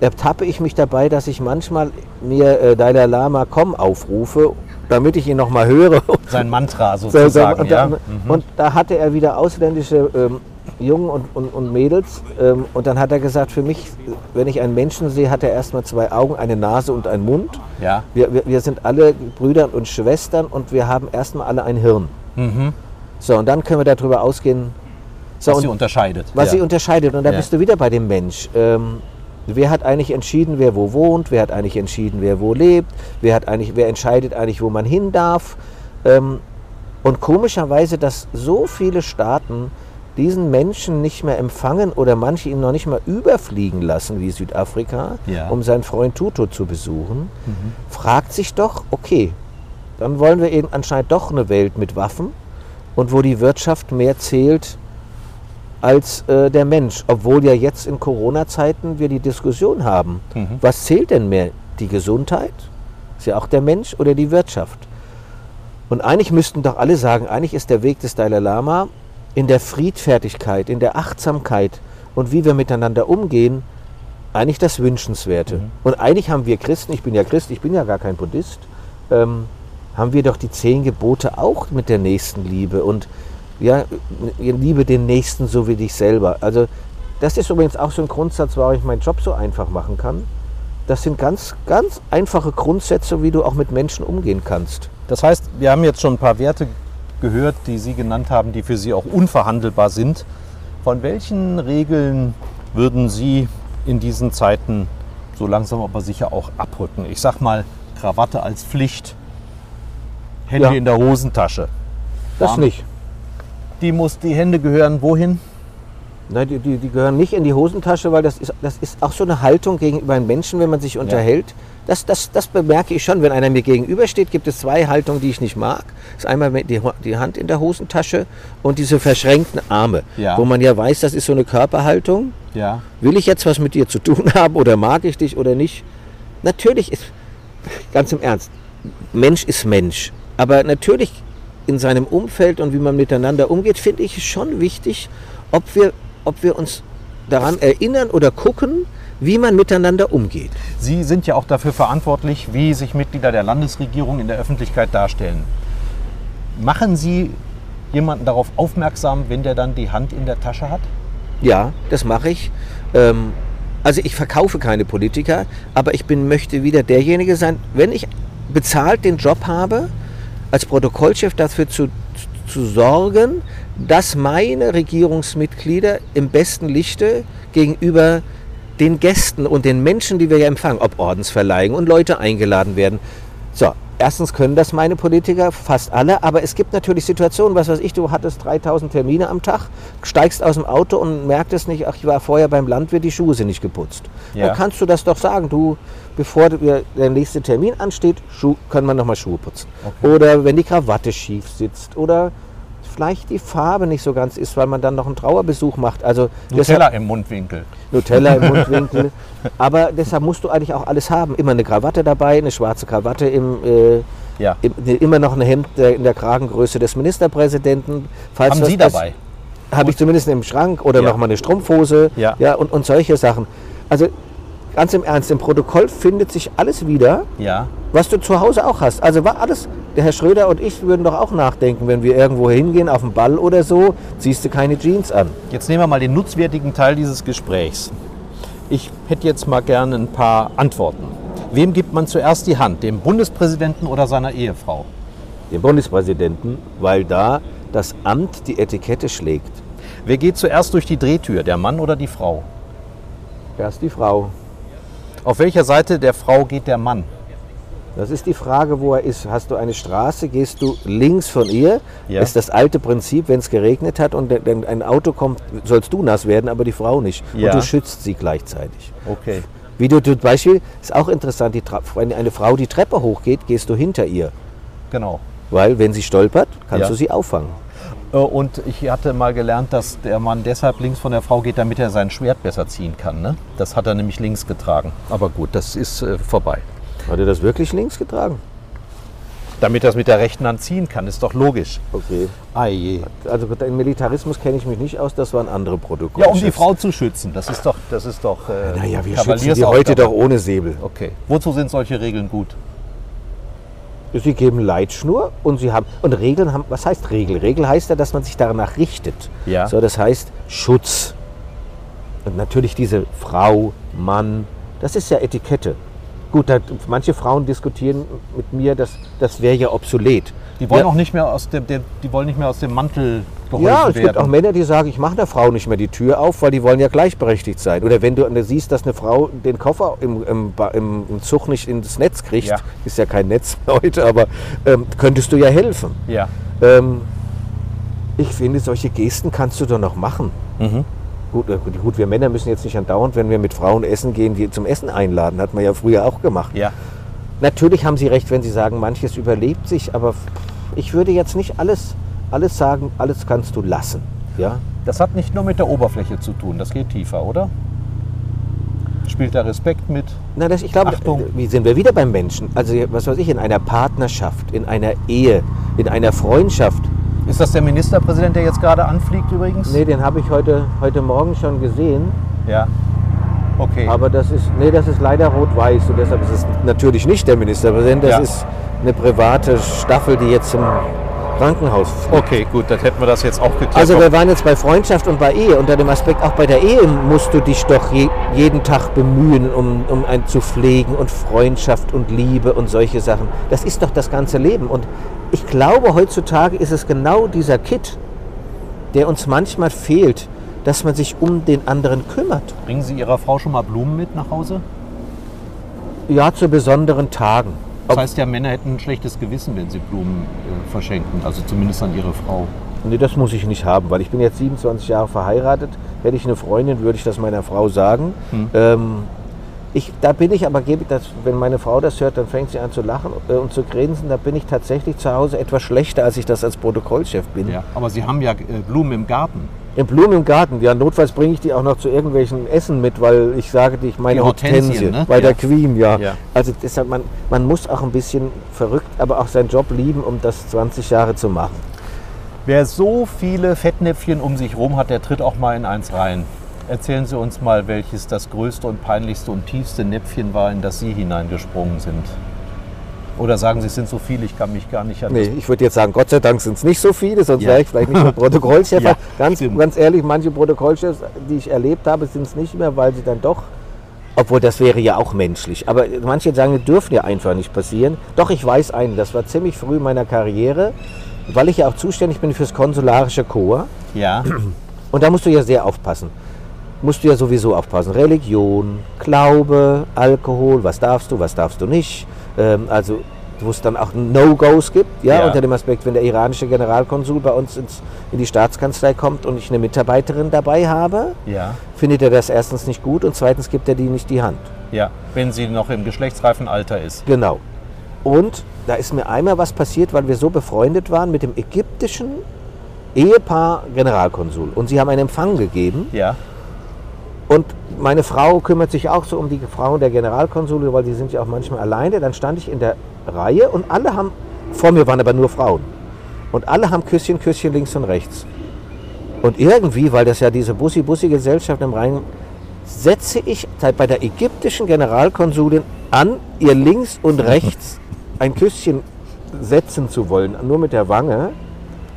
ertappe ich mich dabei, dass ich manchmal mir äh, Dalai Lama komm aufrufe, damit ich ihn noch mal höre. <laughs> Sein Mantra sozusagen. und, da, ja. Mhm. und da hatte er wieder ausländische ähm, Jungen und, und, und Mädels. Ähm, und dann hat er gesagt, für mich, wenn ich einen Menschen sehe, hat er erstmal zwei Augen, eine Nase und einen Mund. ja. Wir, wir, wir sind alle Brüder und Schwestern und wir haben erstmal alle ein Hirn. So, und dann können wir darüber ausgehen, so, Was sie unterscheidet. was ja. sie unterscheidet. Und da Ja. bist du wieder bei dem Mensch. Ähm, wer hat eigentlich entschieden, wer wo wohnt? Wer hat eigentlich entschieden, wer wo lebt? Wer, hat eigentlich, wer entscheidet eigentlich, wo man hin darf? Ähm, und komischerweise, dass so viele Staaten diesen Menschen nicht mehr empfangen oder manche ihn noch nicht mal überfliegen lassen, wie Südafrika, Ja. um seinen Freund Tutu zu besuchen, fragt sich doch, okay, dann wollen wir eben anscheinend doch eine Welt mit Waffen und wo die Wirtschaft mehr zählt als äh, der Mensch. Obwohl ja jetzt in Corona-Zeiten wir die Diskussion haben, was zählt denn mehr? Die Gesundheit? Ist ja auch der Mensch oder die Wirtschaft? Und eigentlich müssten doch alle sagen, eigentlich ist der Weg des Dalai Lama in der Friedfertigkeit, in der Achtsamkeit und wie wir miteinander umgehen, eigentlich das Wünschenswerte. Und eigentlich haben wir Christen, ich bin ja Christ, ich bin ja gar kein Buddhist, ähm, haben wir doch die zehn Gebote auch mit der Nächstenliebe und ja, liebe den Nächsten so wie dich selber. Also das ist übrigens auch so ein Grundsatz, warum ich meinen Job so einfach machen kann. Das sind ganz, ganz einfache Grundsätze, wie du auch mit Menschen umgehen kannst. Das heißt, wir haben jetzt schon ein paar Werte gehört, die Sie genannt haben, die für Sie auch unverhandelbar sind. Von welchen Regeln würden Sie in diesen Zeiten so langsam aber sicher auch abrücken? Ich sag mal, Krawatte als Pflicht, Hände Ja. in der Hosentasche. Das Warm. nicht. Die, muss, die Hände gehören wohin? Nein, die, die, die gehören nicht in die Hosentasche, weil das ist, das ist auch so eine Haltung gegenüber einem Menschen, wenn man sich unterhält. Das, das, das bemerke ich schon, wenn einer mir gegenübersteht, gibt es zwei Haltungen, die ich nicht mag. Das ist einmal die, die Hand in der Hosentasche und diese verschränkten Arme, Ja. wo man ja weiß, das ist so eine Körperhaltung. Ja. Will ich jetzt was mit dir zu tun <laughs> haben oder mag ich dich oder nicht? Natürlich ist, ganz im Ernst, Mensch ist Mensch. Aber natürlich in seinem Umfeld und wie man miteinander umgeht, finde ich es schon wichtig, ob wir, ob wir uns daran erinnern oder gucken, wie man miteinander umgeht. Sie sind ja auch dafür verantwortlich, wie sich Mitglieder der Landesregierung in der Öffentlichkeit darstellen. Machen Sie jemanden darauf aufmerksam, wenn der dann die Hand in der Tasche hat? Ja, das mache ich. Ähm, also ich verkaufe keine Politiker, aber ich bin, möchte wieder derjenige sein, wenn ich bezahlt den Job habe, als Protokollchef dafür zu, zu sorgen, dass meine Regierungsmitglieder im besten Lichte gegenüber den Gästen und den Menschen, die wir ja empfangen, ob Ordensverleihungen und Leute eingeladen werden. So, erstens können das meine Politiker, fast alle, aber es gibt natürlich Situationen, was weiß ich, du hattest 3000 Termine am Tag, steigst aus dem Auto und merktest nicht, ach, ich war vorher beim Landwirt, die Schuhe sind nicht geputzt. Ja. Dann kannst du das doch sagen, du, bevor der nächste Termin ansteht, Schuh, können wir nochmal Schuhe putzen. Oder wenn die Krawatte schief sitzt oder vielleicht die Farbe nicht so ganz ist, weil man dann noch einen Trauerbesuch macht. Also deshalb- Nutella im Mundwinkel. Nutella im <laughs> Mundwinkel. Aber deshalb musst du eigentlich auch alles haben. Immer eine Krawatte dabei, eine schwarze Krawatte, im, äh, Ja. im, immer noch ein Hemd in der Kragengröße des Ministerpräsidenten. Falls Haben Sie dabei? Habe ich zumindest im Schrank oder Ja. noch mal eine Strumpfhose Ja. Ja, und, und solche Sachen. Also ganz im Ernst, im Protokoll findet sich alles wieder, Ja. was du zu Hause auch hast. Also war alles, der Herr Schröder und ich würden doch auch nachdenken, wenn wir irgendwo hingehen, auf den Ball oder so, ziehst du keine Jeans an. Jetzt nehmen wir mal den nutzwertigen Teil dieses Gesprächs. Ich hätte jetzt mal gerne ein paar Antworten. Wem gibt man zuerst die Hand? Dem Bundespräsidenten oder seiner Ehefrau? Den Bundespräsidenten, weil da das Amt die Etikette schlägt. Wer geht zuerst durch die Drehtür, der Mann oder die Frau? Erst die Frau. Auf welcher Seite der Frau geht der Mann? Das ist die Frage, wo er ist. Hast du eine Straße, gehst du links von ihr? Ja. Ist das alte Prinzip, wenn es geregnet hat und ein Auto kommt, sollst du nass werden, aber die Frau nicht. Ja. Und du schützt sie gleichzeitig. Okay. Wie du, zum Beispiel, ist auch interessant, die, Tra- wenn eine Frau die Treppe hochgeht, gehst du hinter ihr. Genau. Weil wenn sie stolpert, kannst Ja. du sie auffangen. Äh, Und ich hatte mal gelernt, dass der Mann deshalb links von der Frau geht, damit er sein Schwert besser ziehen kann. Ne? Das hat er nämlich links getragen. Aber gut, das ist äh, vorbei. Hat er das wirklich links getragen? Damit er es mit der rechten Hand ziehen kann, ist doch logisch. Okay. Ei je. Also im Militarismus kenne ich mich nicht aus, das waren andere Protokolle. Ja, um die Frau zu schützen. Das ist doch, das ist doch äh, Naja, wir schützen die heute doch ohne Säbel. Okay. Wozu sind solche Regeln gut? Sie geben Leitschnur und sie haben. Und Regeln haben. Was heißt Regel? Regel heißt ja, dass man sich danach richtet. Ja. So, das heißt Schutz. Und natürlich diese Frau, Mann, das ist ja Etikette. Gut, da, manche Frauen diskutieren mit mir, dass das wäre ja obsolet. Die wollen ja, auch nicht mehr aus dem, der, die wollen nicht mehr aus dem Mantel geholfen Ja, es gibt werden. auch Männer, die sagen, ich mache der Frau nicht mehr die Tür auf, weil die wollen ja gleichberechtigt sein. Oder wenn du siehst, dass eine Frau den Koffer im, im, im, Zug nicht ins Netz kriegt, Ja. ist ja kein Netz <laughs> heute, aber ähm, könntest du ja helfen. ja. Ähm, ich finde, solche Gesten kannst du doch noch machen. Mhm. Gut, äh, gut, gut, wir Männer müssen jetzt nicht andauernd, wenn wir mit Frauen essen gehen, die zum Essen einladen. Hat man ja früher auch gemacht. Ja. Natürlich haben Sie recht, wenn Sie sagen, manches überlebt sich, aber ich würde jetzt nicht alles, alles sagen, alles kannst du lassen. Ja? Das hat nicht nur mit der Oberfläche zu tun, das geht tiefer, oder? Spielt da Respekt mit? Na, das, ich glaube, Achtung. äh, wie sind wir wieder beim Menschen? Also, was weiß ich, in einer Partnerschaft, in einer Ehe, in einer Freundschaft. Ist das der Ministerpräsident, der jetzt gerade anfliegt übrigens? Nee, den habe ich heute, heute Morgen schon gesehen. Ja. Okay. Aber das ist, nee, das ist leider rot-weiß und deshalb ist es natürlich nicht der Ministerpräsident. Das Ja. ist eine private Staffel, die jetzt zum Krankenhaus fliegt. okay, gut, dann hätten wir das jetzt auch geklärt. Also wir waren jetzt bei Freundschaft und bei Ehe. Unter dem Aspekt, auch bei der Ehe musst du dich doch je, jeden Tag bemühen, um, um ein zu pflegen und Freundschaft und Liebe und solche Sachen. Das ist doch das ganze Leben. Und ich glaube, heutzutage ist es genau dieser Kit, der uns manchmal fehlt, dass man sich um den anderen kümmert. Bringen Sie Ihrer Frau schon mal Blumen mit nach Hause? Ja, zu besonderen Tagen. Das heißt ja, Männer hätten ein schlechtes Gewissen, wenn sie Blumen äh, verschenken. Also zumindest an ihre Frau. Nee, das muss ich nicht haben, weil ich bin jetzt 27 Jahre verheiratet. Hätte ich eine Freundin, würde ich das meiner Frau sagen. Ähm, ich, da bin ich aber, gebe ich das, wenn meine Frau das hört, dann fängt sie an zu lachen äh, und zu grinsen. Da bin ich tatsächlich zu Hause etwas schlechter, als ich das als Protokollchef bin. Ja. Aber Sie haben ja äh, Blumen im Garten. In Blumen im Garten, ja, notfalls bringe ich die auch noch zu irgendwelchen Essen mit, weil ich sage, die- ich meine Die Hortensien, Hortensie, ne? bei Ja. der Queen, ja. Ja. Also deshalb, man, man muss auch ein bisschen verrückt, aber auch seinen Job lieben, um das 20 Jahre zu machen. Wer so viele Fettnäpfchen um sich rum hat, der tritt auch mal in eins rein. Erzählen Sie uns mal, welches das größte und peinlichste und tiefste Näpfchen war, in das Sie hineingesprungen sind. Oder sagen Sie, es sind so viele, ich kann mich gar nicht an Nee, ich würde jetzt sagen, Gott sei Dank sind es nicht so viele, sonst Ja. wäre ich vielleicht nicht mehr <laughs> Protokollchef. Ja, ganz, stimmt. ganz ehrlich, manche Protokollchefs, die ich erlebt habe, sind es nicht mehr, weil sie dann doch, obwohl das wäre ja auch menschlich, aber manche sagen, dürfen ja einfach nicht passieren. Doch, ich weiß einen, das war ziemlich früh in meiner Karriere, weil ich ja auch zuständig bin fürs konsularische Korps. Ja, <clears throat> Und da musst du ja sehr aufpassen. Musst du ja sowieso aufpassen. Religion, Glaube, Alkohol, was darfst du, was darfst du nicht. Ähm, also wo es dann auch No-Gos gibt, ja, Ja. unter dem Aspekt, wenn der iranische Generalkonsul bei uns ins, in die Staatskanzlei kommt und ich eine Mitarbeiterin dabei habe, ja, findet er das erstens nicht gut und zweitens gibt er die nicht die Hand. ja. Wenn sie noch im geschlechtsreifen Alter ist. Genau. Und da ist mir einmal was passiert, weil wir so befreundet waren mit dem ägyptischen Ehepaar Generalkonsul. Und sie haben einen Empfang gegeben. Ja, Und meine Frau kümmert sich auch so um die Frauen der Generalkonsule, weil die sind ja auch manchmal alleine. Dann stand ich in der Reihe und alle haben, vor mir waren aber nur Frauen. Und alle haben Küsschen, Küsschen links und rechts. Und irgendwie, weil das ja diese Bussi-Bussi-Gesellschaft im Rhein, setze ich bei der ägyptischen Generalkonsulin an, ihr links und rechts <laughs> ein Küsschen setzen zu wollen, nur mit der Wange.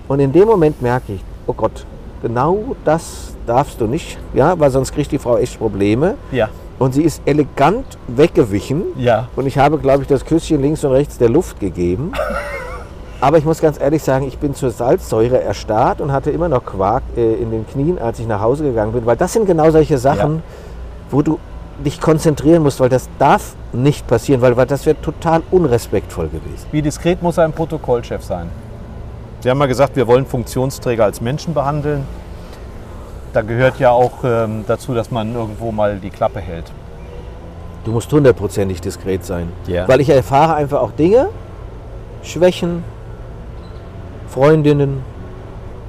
Und in dem Moment merke ich, oh Gott, genau das darfst du nicht, ja, weil sonst kriegt die Frau echt Probleme. ja, Und sie ist elegant weggewichen. ja. Und ich habe, glaube ich, das Küsschen links und rechts der Luft gegeben. <laughs> Aber ich muss ganz ehrlich sagen, ich bin zur Salzsäure erstarrt und hatte immer noch Quark äh, in den Knien, als ich nach Hause gegangen bin. Weil das sind genau solche Sachen, Ja. wo du dich konzentrieren musst, weil das darf nicht passieren, weil, weil das wäre total unrespektvoll gewesen. Wie diskret muss ein Protokollchef sein? Sie haben mal gesagt, wir wollen Funktionsträger als Menschen behandeln. Da gehört ja auch ähm, dazu, dass man irgendwo mal die Klappe hält. Du musst hundertprozentig diskret sein. Ja. Weil ich erfahre einfach auch Dinge, Schwächen, Freundinnen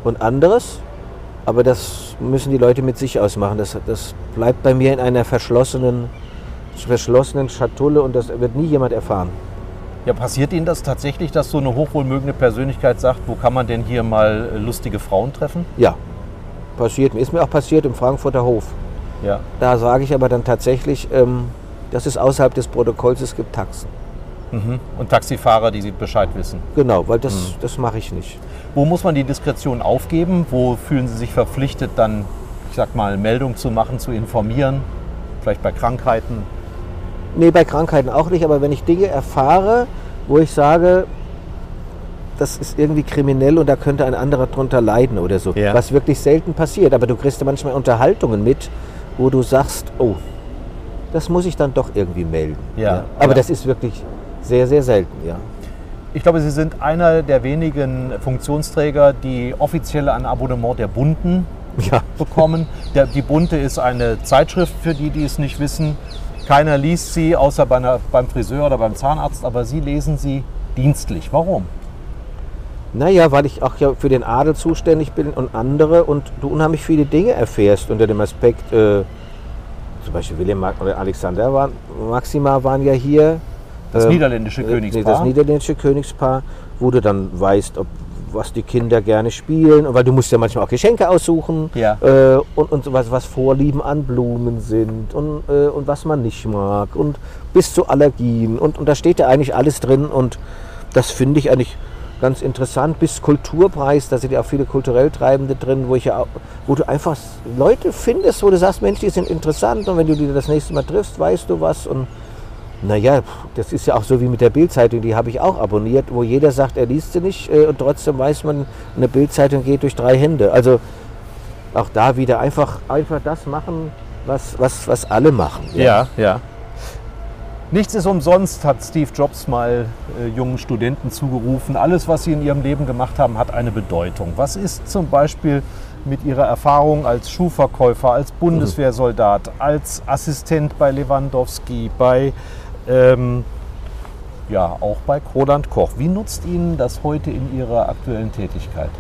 und anderes. Aber das müssen die Leute mit sich ausmachen. Das, das bleibt bei mir in einer verschlossenen, verschlossenen Schatulle und das wird nie jemand erfahren. Ja, passiert Ihnen das tatsächlich, dass so eine hochwohlmögende Persönlichkeit sagt, wo kann man denn hier mal lustige Frauen treffen? Ja, passiert mir. Ist mir auch passiert im Frankfurter Hof. Ja. Da sage ich aber dann tatsächlich, ähm, das ist außerhalb des Protokolls, es gibt Taxen. Mhm. Und Taxifahrer, die Bescheid wissen. Genau, weil das, das mache ich nicht. Wo muss man die Diskretion aufgeben? Wo fühlen Sie sich verpflichtet, dann, ich sag mal, Meldung zu machen, zu informieren? Vielleicht bei Krankheiten? Nee, bei Krankheiten auch nicht, aber wenn ich Dinge erfahre, wo ich sage, das ist irgendwie kriminell und da könnte ein anderer drunter leiden oder so. Ja. Was wirklich selten passiert. Aber du kriegst ja manchmal Unterhaltungen mit, wo du sagst, oh, das muss ich dann doch irgendwie melden. Ja. Aber Ja. das ist wirklich sehr, sehr selten, ja. Ich glaube, Sie sind einer der wenigen Funktionsträger, die offiziell ein Abonnement der Bunden Ja. bekommen. Der, die Bunte ist eine Zeitschrift für die, die es nicht wissen. Keiner liest sie, außer bei einer, beim Friseur oder beim Zahnarzt, aber Sie lesen sie dienstlich. Warum? Naja, weil ich auch ja für den Adel zuständig bin und andere und du unheimlich viele Dinge erfährst unter dem Aspekt, äh, zum Beispiel Wilhelm Mag- oder Alexander waren, Maxima waren ja hier. Das Ähm, niederländische äh, Königspaar. Nee, das niederländische Königspaar, wo du dann weißt, ob, was die Kinder gerne spielen, weil du musst ja manchmal auch Geschenke aussuchen Ja. äh, und, und was, was Vorlieben an Blumen sind und, äh, und was man nicht mag und bis zu Allergien und, und da steht ja eigentlich alles drin und das finde ich eigentlich ganz interessant. Bis Kulturpreis, da sind ja auch viele kulturell Treibende drin, wo, ich ja wo du einfach Leute findest, wo du sagst, Mensch, die sind interessant und wenn du die das nächste Mal triffst, weißt du was und naja, das ist ja auch so wie mit der Bildzeitung, die habe ich auch abonniert, wo jeder sagt, er liest sie nicht äh, und trotzdem weiß man, eine Bildzeitung geht durch drei Hände. Also auch da wieder einfach, einfach das machen, was, was, was alle machen. Ja, ja. Nichts ist umsonst, hat Steve Jobs mal äh, jungen Studenten zugerufen. Alles, was sie in ihrem Leben gemacht haben, hat eine Bedeutung. Was ist zum Beispiel mit Ihrer Erfahrung als Schuhverkäufer, als Bundeswehrsoldat, als Assistent bei Lewandowski, bei ähm, ja auch bei Roland Koch? Wie nutzt Ihnen das heute in Ihrer aktuellen Tätigkeit?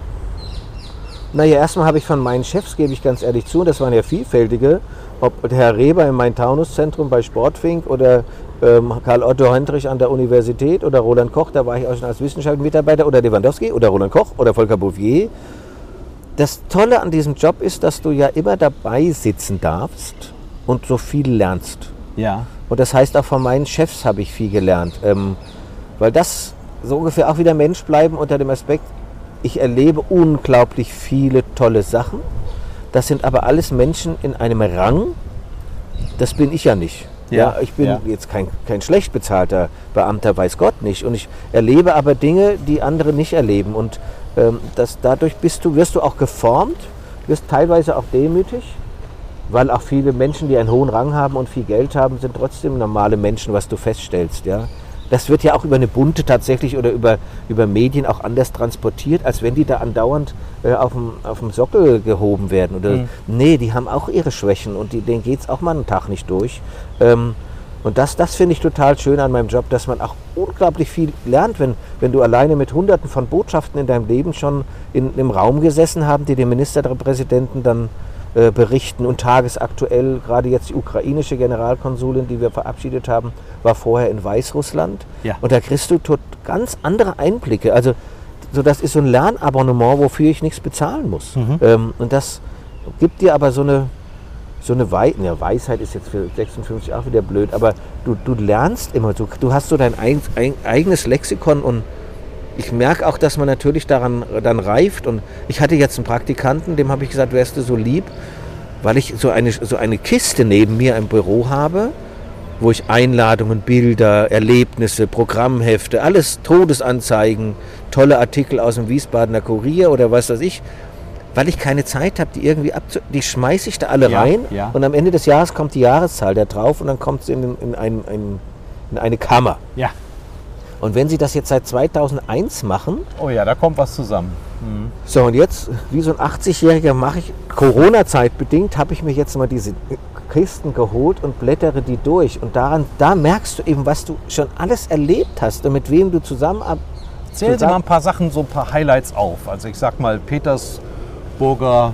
Naja, erstmal habe ich von meinen Chefs, gebe ich ganz ehrlich zu, und das waren ja vielfältige, ob Herr Reber im Main-Taunus-Zentrum bei Sportfink oder ähm, Karl Otto Hendrich an der Universität oder Roland Koch, da war ich auch schon als wissenschaftlicher Mitarbeiter, oder Lewandowski oder Roland Koch oder Volker Bouvier. Das Tolle an diesem Job ist, dass du ja immer dabei sitzen darfst und so viel lernst. Ja. Und das heißt, auch von meinen Chefs habe ich viel gelernt. Ähm, weil das so ungefähr auch wieder Mensch bleiben unter dem Aspekt, ich erlebe unglaublich viele tolle Sachen. Das sind aber alles Menschen in einem Rang. Das bin ich ja nicht. Ja, ich bin ja. jetzt kein, kein schlecht bezahlter Beamter, weiß Gott nicht. Und ich erlebe aber Dinge, die andere nicht erleben. Und ähm, das, dadurch bist du, wirst du auch geformt, wirst teilweise auch demütig, weil auch viele Menschen, die einen hohen Rang haben und viel Geld haben, sind trotzdem normale Menschen, was du feststellst. Ja? Das wird ja auch über eine Bunte tatsächlich oder über, über Medien auch anders transportiert, als wenn die da andauernd äh, auf, dem, auf dem Sockel gehoben werden. Oder, Nee, die haben auch ihre Schwächen und die, denen geht es auch mal einen Tag nicht durch. Ähm, und das, das finde ich total schön an meinem Job, dass man auch unglaublich viel lernt, wenn, wenn du alleine mit hunderten von Botschaften in deinem Leben schon in, im Raum gesessen haben, die dem Ministerpräsidenten dann äh, berichten und tagesaktuell, gerade jetzt die ukrainische Generalkonsulin, die wir verabschiedet haben, war vorher in Weißrussland. Ja. Und da kriegst du tot ganz andere Einblicke. Also so das ist so ein Lernabonnement, wofür ich nichts bezahlen muss. Ähm, und das gibt dir aber so eine, so eine Wei ja, Weisheit ist jetzt für 56 auch wieder blöd, aber du, du lernst immer, du, du hast so dein ein, ein, eigenes Lexikon und ich merke auch, dass man natürlich daran dann reift. Und ich hatte jetzt einen Praktikanten, dem habe ich gesagt, wärst du so lieb, weil ich so eine, so eine Kiste neben mir im Büro habe, wo ich Einladungen, Bilder, Erlebnisse, Programmhefte, alles Todesanzeigen, tolle Artikel aus dem Wiesbadener Kurier oder was weiß ich, weil ich keine Zeit habe, die irgendwie abzu... Die schmeiße ich da alle Ja, rein ja. und am Ende des Jahres kommt die Jahreszahl da drauf und dann kommt sie in, in, ein, in eine Kammer. Ja. Und wenn Sie das jetzt seit 2001 machen, Oh ja, da kommt was zusammen. so und jetzt, wie so ein 80-Jähriger mache ich, Corona-Zeit bedingt, habe ich mir jetzt mal diese Kisten geholt und blättere die durch. Und daran, da merkst du eben, was du schon alles erlebt hast und mit wem du zusammen Zählen Sie mal ein paar Sachen, so ein paar Highlights auf. Also ich sag mal Petersburger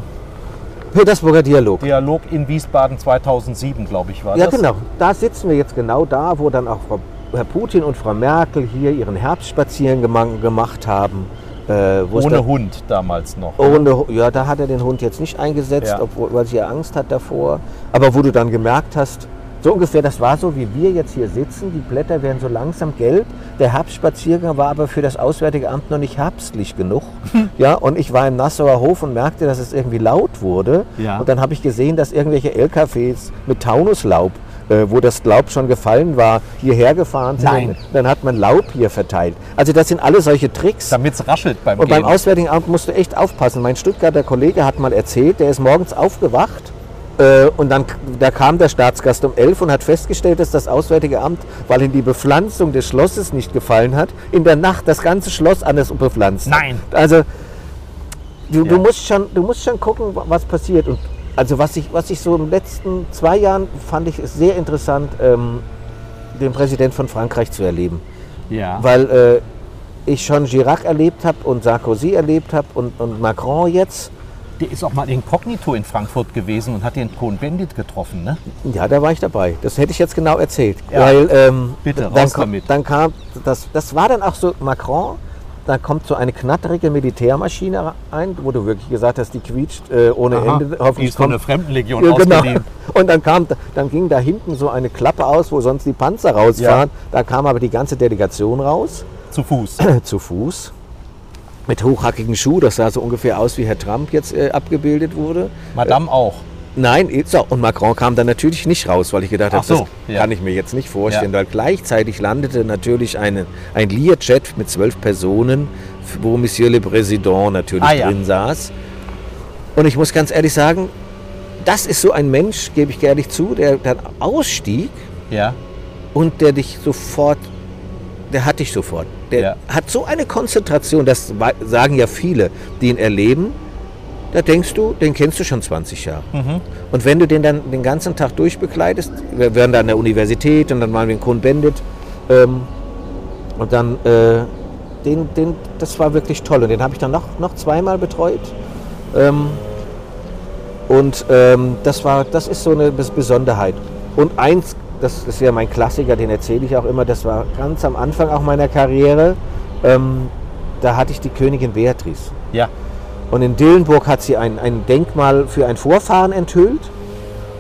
Petersburger Dialog. Dialog in Wiesbaden 2007, glaube ich, war Ja, das. genau. Da sitzen wir jetzt genau da, wo dann auch Frau, Herr Putin und Frau Merkel hier ihren Herbstspaziergang gemacht haben. Äh, Ohne da- Hund damals noch. Ohne, Hu- ja, da hat er den Hund jetzt nicht eingesetzt, Ja. obwohl, weil sie ja Angst hat davor. Aber wo du dann gemerkt hast, so ungefähr, das war so, wie wir jetzt hier sitzen, die Blätter werden so langsam gelb. Der Herbstspaziergang war aber für das Auswärtige Amt noch nicht herbstlich genug. <laughs> ja, und ich war im Nassauer Hof und merkte, dass es irgendwie laut wurde. Ja. Und dann habe ich gesehen, dass irgendwelche LKWs mit Taunuslaub, äh, wo das Laub schon gefallen war, hierher gefahren sind. Nein. Und dann hat man Laub hier verteilt. Also das sind alle solche Tricks. Damit es raschelt beim Und Gehen. beim Auswärtigen Amt musst du echt aufpassen. Mein Stuttgarter Kollege hat mal erzählt, der ist morgens aufgewacht äh, und dann da kam der Staatsgast um 11 und hat festgestellt, dass das Auswärtige Amt, weil ihm die Bepflanzung des Schlosses nicht gefallen hat, in der Nacht das ganze Schloss anders bepflanzt. hat. Nein. Also du, Ja. du, musst schon, du musst schon gucken, wa- was passiert. Und also was ich, was ich so in den letzten zwei Jahren fand ich es sehr interessant, ähm, den Präsident von Frankreich zu erleben ja. weil äh, ich schon Chirac erlebt habe und Sarkozy erlebt habe und, und Macron jetzt. Der ist auch mal inkognito in Frankfurt gewesen und hat den Cohn-Bendit getroffen, ne? Ja, da war ich dabei. Das hätte ich jetzt genau erzählt. Ja. Weil, ähm, Bitte, dann, raus kom- damit. dann kam, das, das war dann auch so Macron, da kommt so eine knatterige Militärmaschine rein, wo du wirklich gesagt hast, die quietscht äh, ohne Aha, Ende. die ist von der Fremdenlegion Ja, genau. <laughs> Und dann, kam, dann ging da hinten so eine Klappe aus, wo sonst die Panzer rausfahren. Da kam aber die ganze Delegation raus. Zu Fuß. <clears throat> zu Fuß mit hochhackigen Schuhen. Das sah so ungefähr aus, wie Herr Trump jetzt äh, abgebildet wurde. Madame auch. Nein, so, und Macron kam dann natürlich nicht raus, weil ich gedacht Ach habe, so, das ja. kann ich mir jetzt nicht vorstellen, Ja. weil gleichzeitig landete natürlich eine, ein Learjet mit zwölf Personen, wo Monsieur le Président natürlich Ah, ja. drin saß. Und ich muss ganz ehrlich sagen, das ist so ein Mensch, gebe ich ehrlich zu, der dann ausstieg Ja. und der dich sofort, der hat dich sofort. Der Ja. hat so eine Konzentration, das sagen ja viele, die ihn erleben. Da denkst du, den kennst du schon 20 Jahre. Mhm. Und wenn du den dann den ganzen Tag durchbegleitest, wir waren da an der Universität und dann waren wir in Kronbendit ähm, und dann, äh, den, den, das war wirklich toll. Und den habe ich dann noch, noch zweimal betreut. Ähm, und ähm, das, war, das ist so eine Bes- Besonderheit. Und eins, das ist ja mein Klassiker, den erzähle ich auch immer, das war ganz am Anfang auch meiner Karriere. Ähm, da hatte ich die Königin Beatrice. Ja. Und in Dillenburg hat sie ein, ein Denkmal für ein Vorfahren enthüllt.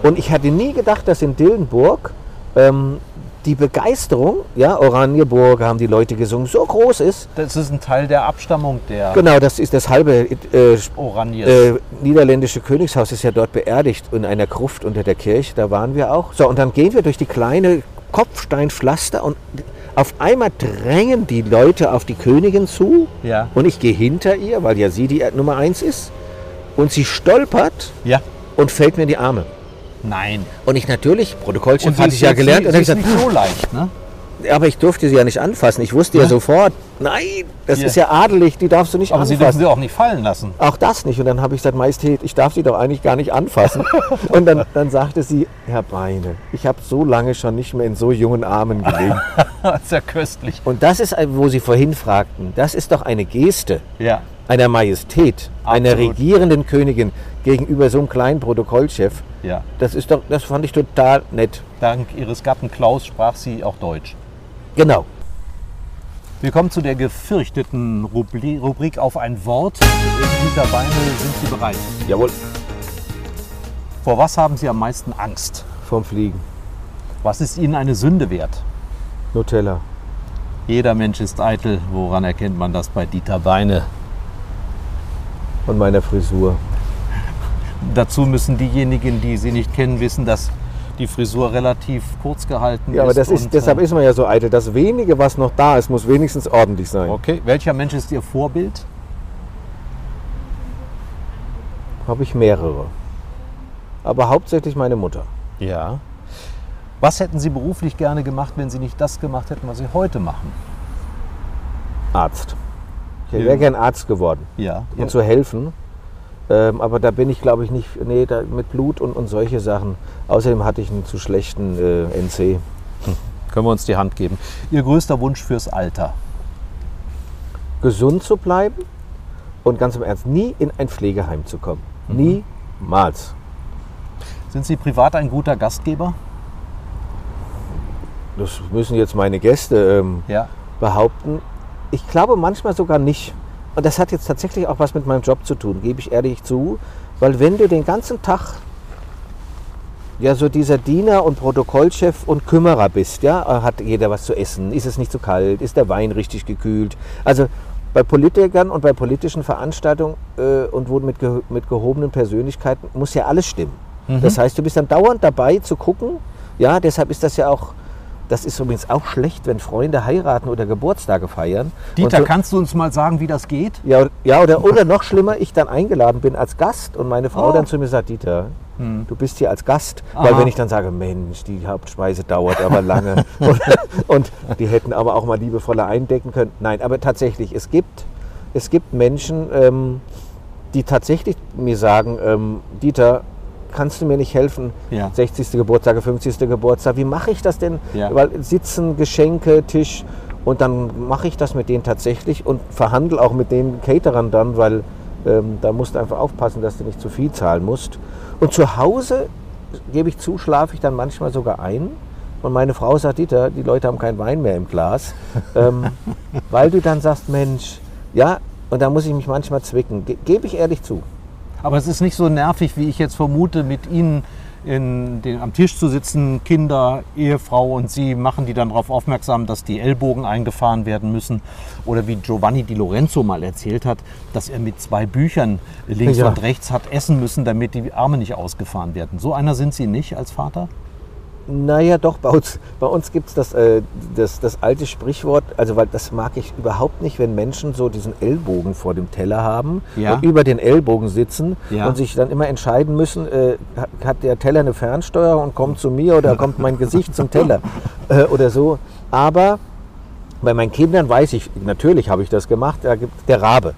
Und ich hatte nie gedacht, dass in Dillenburg ähm, die Begeisterung, ja, Oranienburg haben die Leute gesungen, so groß ist. Das ist ein Teil der Abstammung der Genau, das ist das halbe äh, äh, niederländische Königshaus ist ja dort beerdigt in einer Gruft unter der Kirche, da waren wir auch. So, und dann gehen wir durch die kleine Kopfsteinpflaster und auf einmal drängen die Leute auf die Königin zu Ja. und ich gehe hinter ihr, weil ja sie die Nummer eins ist und sie stolpert ja. und fällt mir in die Arme. Nein. Und ich natürlich, Protokollchef sie hatte ich ja gelernt, nicht- und sie ist gesagt, nicht so leicht, ne? Aber ich durfte sie ja nicht anfassen. Ich wusste ja, Ja. sofort, nein, das Ja. ist ja adelig, die darfst du nicht Aber sie anfassen. dürfen sie auch nicht fallen lassen. Auch das nicht. Und dann habe ich gesagt, Majestät, ich darf Sie doch eigentlich gar nicht anfassen. <laughs> Und dann, dann sagte sie, Herr Beine, ich habe so lange schon nicht mehr in so jungen Armen gelegen. <laughs> das ist ja köstlich. Und das ist, wo Sie vorhin fragten, das ist doch eine Geste Ja. einer Majestät, einer Absolut. regierenden Königin gegenüber so einem kleinen Protokollchef. Ja. Das ist doch, das fand ich total nett. Dank ihres Gatten Klaus sprach sie auch Deutsch. Genau. Wir kommen zu der gefürchteten Rubri Rubrik auf ein Wort. Dieter Beine, sind Sie bereit? Jawohl. Vor was haben Sie am meisten Angst? Vom Fliegen. Was ist Ihnen eine Sünde wert? Nutella. Jeder Mensch ist eitel. Woran erkennt man das bei Dieter Beine? Und meiner Frisur. Dazu müssen diejenigen, die Sie nicht kennen, wissen, dass die Frisur relativ kurz gehalten Ja, aber ist. das ist, und, deshalb äh, ist man ja so eitel. Das wenige, was noch da ist, muss wenigstens ordentlich sein. Okay. Welcher Mensch ist Ihr Vorbild? Habe ich mehrere. Aber hauptsächlich meine Mutter. Ja. Was hätten Sie beruflich gerne gemacht, wenn Sie nicht das gemacht hätten, was Sie heute machen? Arzt. Ich Ja. wäre gern Arzt geworden Ja. und zu helfen. Ähm, aber da bin ich, glaube ich, nicht. Nee, da, mit Blut und, und solche Sachen. Außerdem hatte ich einen zu schlechten äh, NC. <laughs> Können wir uns die Hand geben. Ihr größter Wunsch fürs Alter? gesund zu bleiben und ganz im Ernst, nie in ein Pflegeheim zu kommen. Niemals. Sind Sie privat ein guter Gastgeber? Das müssen jetzt meine Gäste ähm, Ja. behaupten. Ich glaube manchmal sogar nicht. Und das hat jetzt tatsächlich auch was mit meinem Job zu tun, gebe ich ehrlich zu. Weil wenn du den ganzen Tag ja so dieser Diener und Protokollchef und Kümmerer bist, ja, hat jeder was zu essen, ist es nicht zu kalt, ist der Wein richtig gekühlt. Also bei Politikern und bei politischen Veranstaltungen äh, und wo mit, ge mit gehobenen Persönlichkeiten muss ja alles stimmen. Das heißt, du bist dann dauernd dabei zu gucken. Ja, deshalb ist das ja auch, das ist übrigens auch schlecht, wenn Freunde heiraten oder Geburtstage feiern. Dieter, so- kannst du uns mal sagen, wie das geht? ja, oder- ja oder, oder noch schlimmer, ich dann eingeladen bin als Gast und meine Frau Oh. dann zu mir sagt, Dieter, du bist hier als Gast. Weil Aha. wenn ich dann sage, Mensch, die Hauptspeise dauert aber lange <laughs> und, und die hätten aber auch mal liebevoller eindecken können. Nein, aber tatsächlich, es gibt, es gibt Menschen, ähm, die tatsächlich mir sagen, ähm, Dieter, kannst du mir nicht helfen? Ja. 60. Geburtstag, 50. Geburtstag, wie mache ich das denn? Ja. Weil Sitzen, Geschenke, Tisch und dann mache ich das mit denen tatsächlich und verhandle auch mit den Caterern dann, weil ähm, da musst du einfach aufpassen, dass du nicht zu viel zahlen musst. Und zu Hause, gebe ich zu, schlafe ich dann manchmal sogar ein. Und meine Frau sagt, Dieter, die Leute haben keinen Wein mehr im Glas. <laughs> ähm, weil du dann sagst, Mensch, ja, und da muss ich mich manchmal zwicken. Ge gebe ich ehrlich zu. Aber es ist nicht so nervig, wie ich jetzt vermute, mit Ihnen in den, am Tisch zu sitzen, Kinder, Ehefrau und Sie machen die dann darauf aufmerksam, dass die Ellbogen eingefahren werden müssen. Oder wie Giovanni Di Lorenzo mal erzählt hat, dass er mit zwei Büchern links Ja. und rechts hat essen müssen, damit die Arme nicht ausgefahren werden. So einer sind Sie nicht als Vater? Naja, doch, bei uns, bei uns gibt es das, äh, das, das alte Sprichwort, also weil das mag ich überhaupt nicht, wenn Menschen so diesen Ellbogen vor dem Teller haben Ja. und über den Ellbogen sitzen Ja. und sich dann immer entscheiden müssen, äh, hat, der Teller eine Fernsteuerung und kommt zu mir oder kommt mein Gesicht zum Teller <laughs> äh, oder so. Aber bei meinen Kindern weiß ich, natürlich habe ich das gemacht, da gibt der Rabe.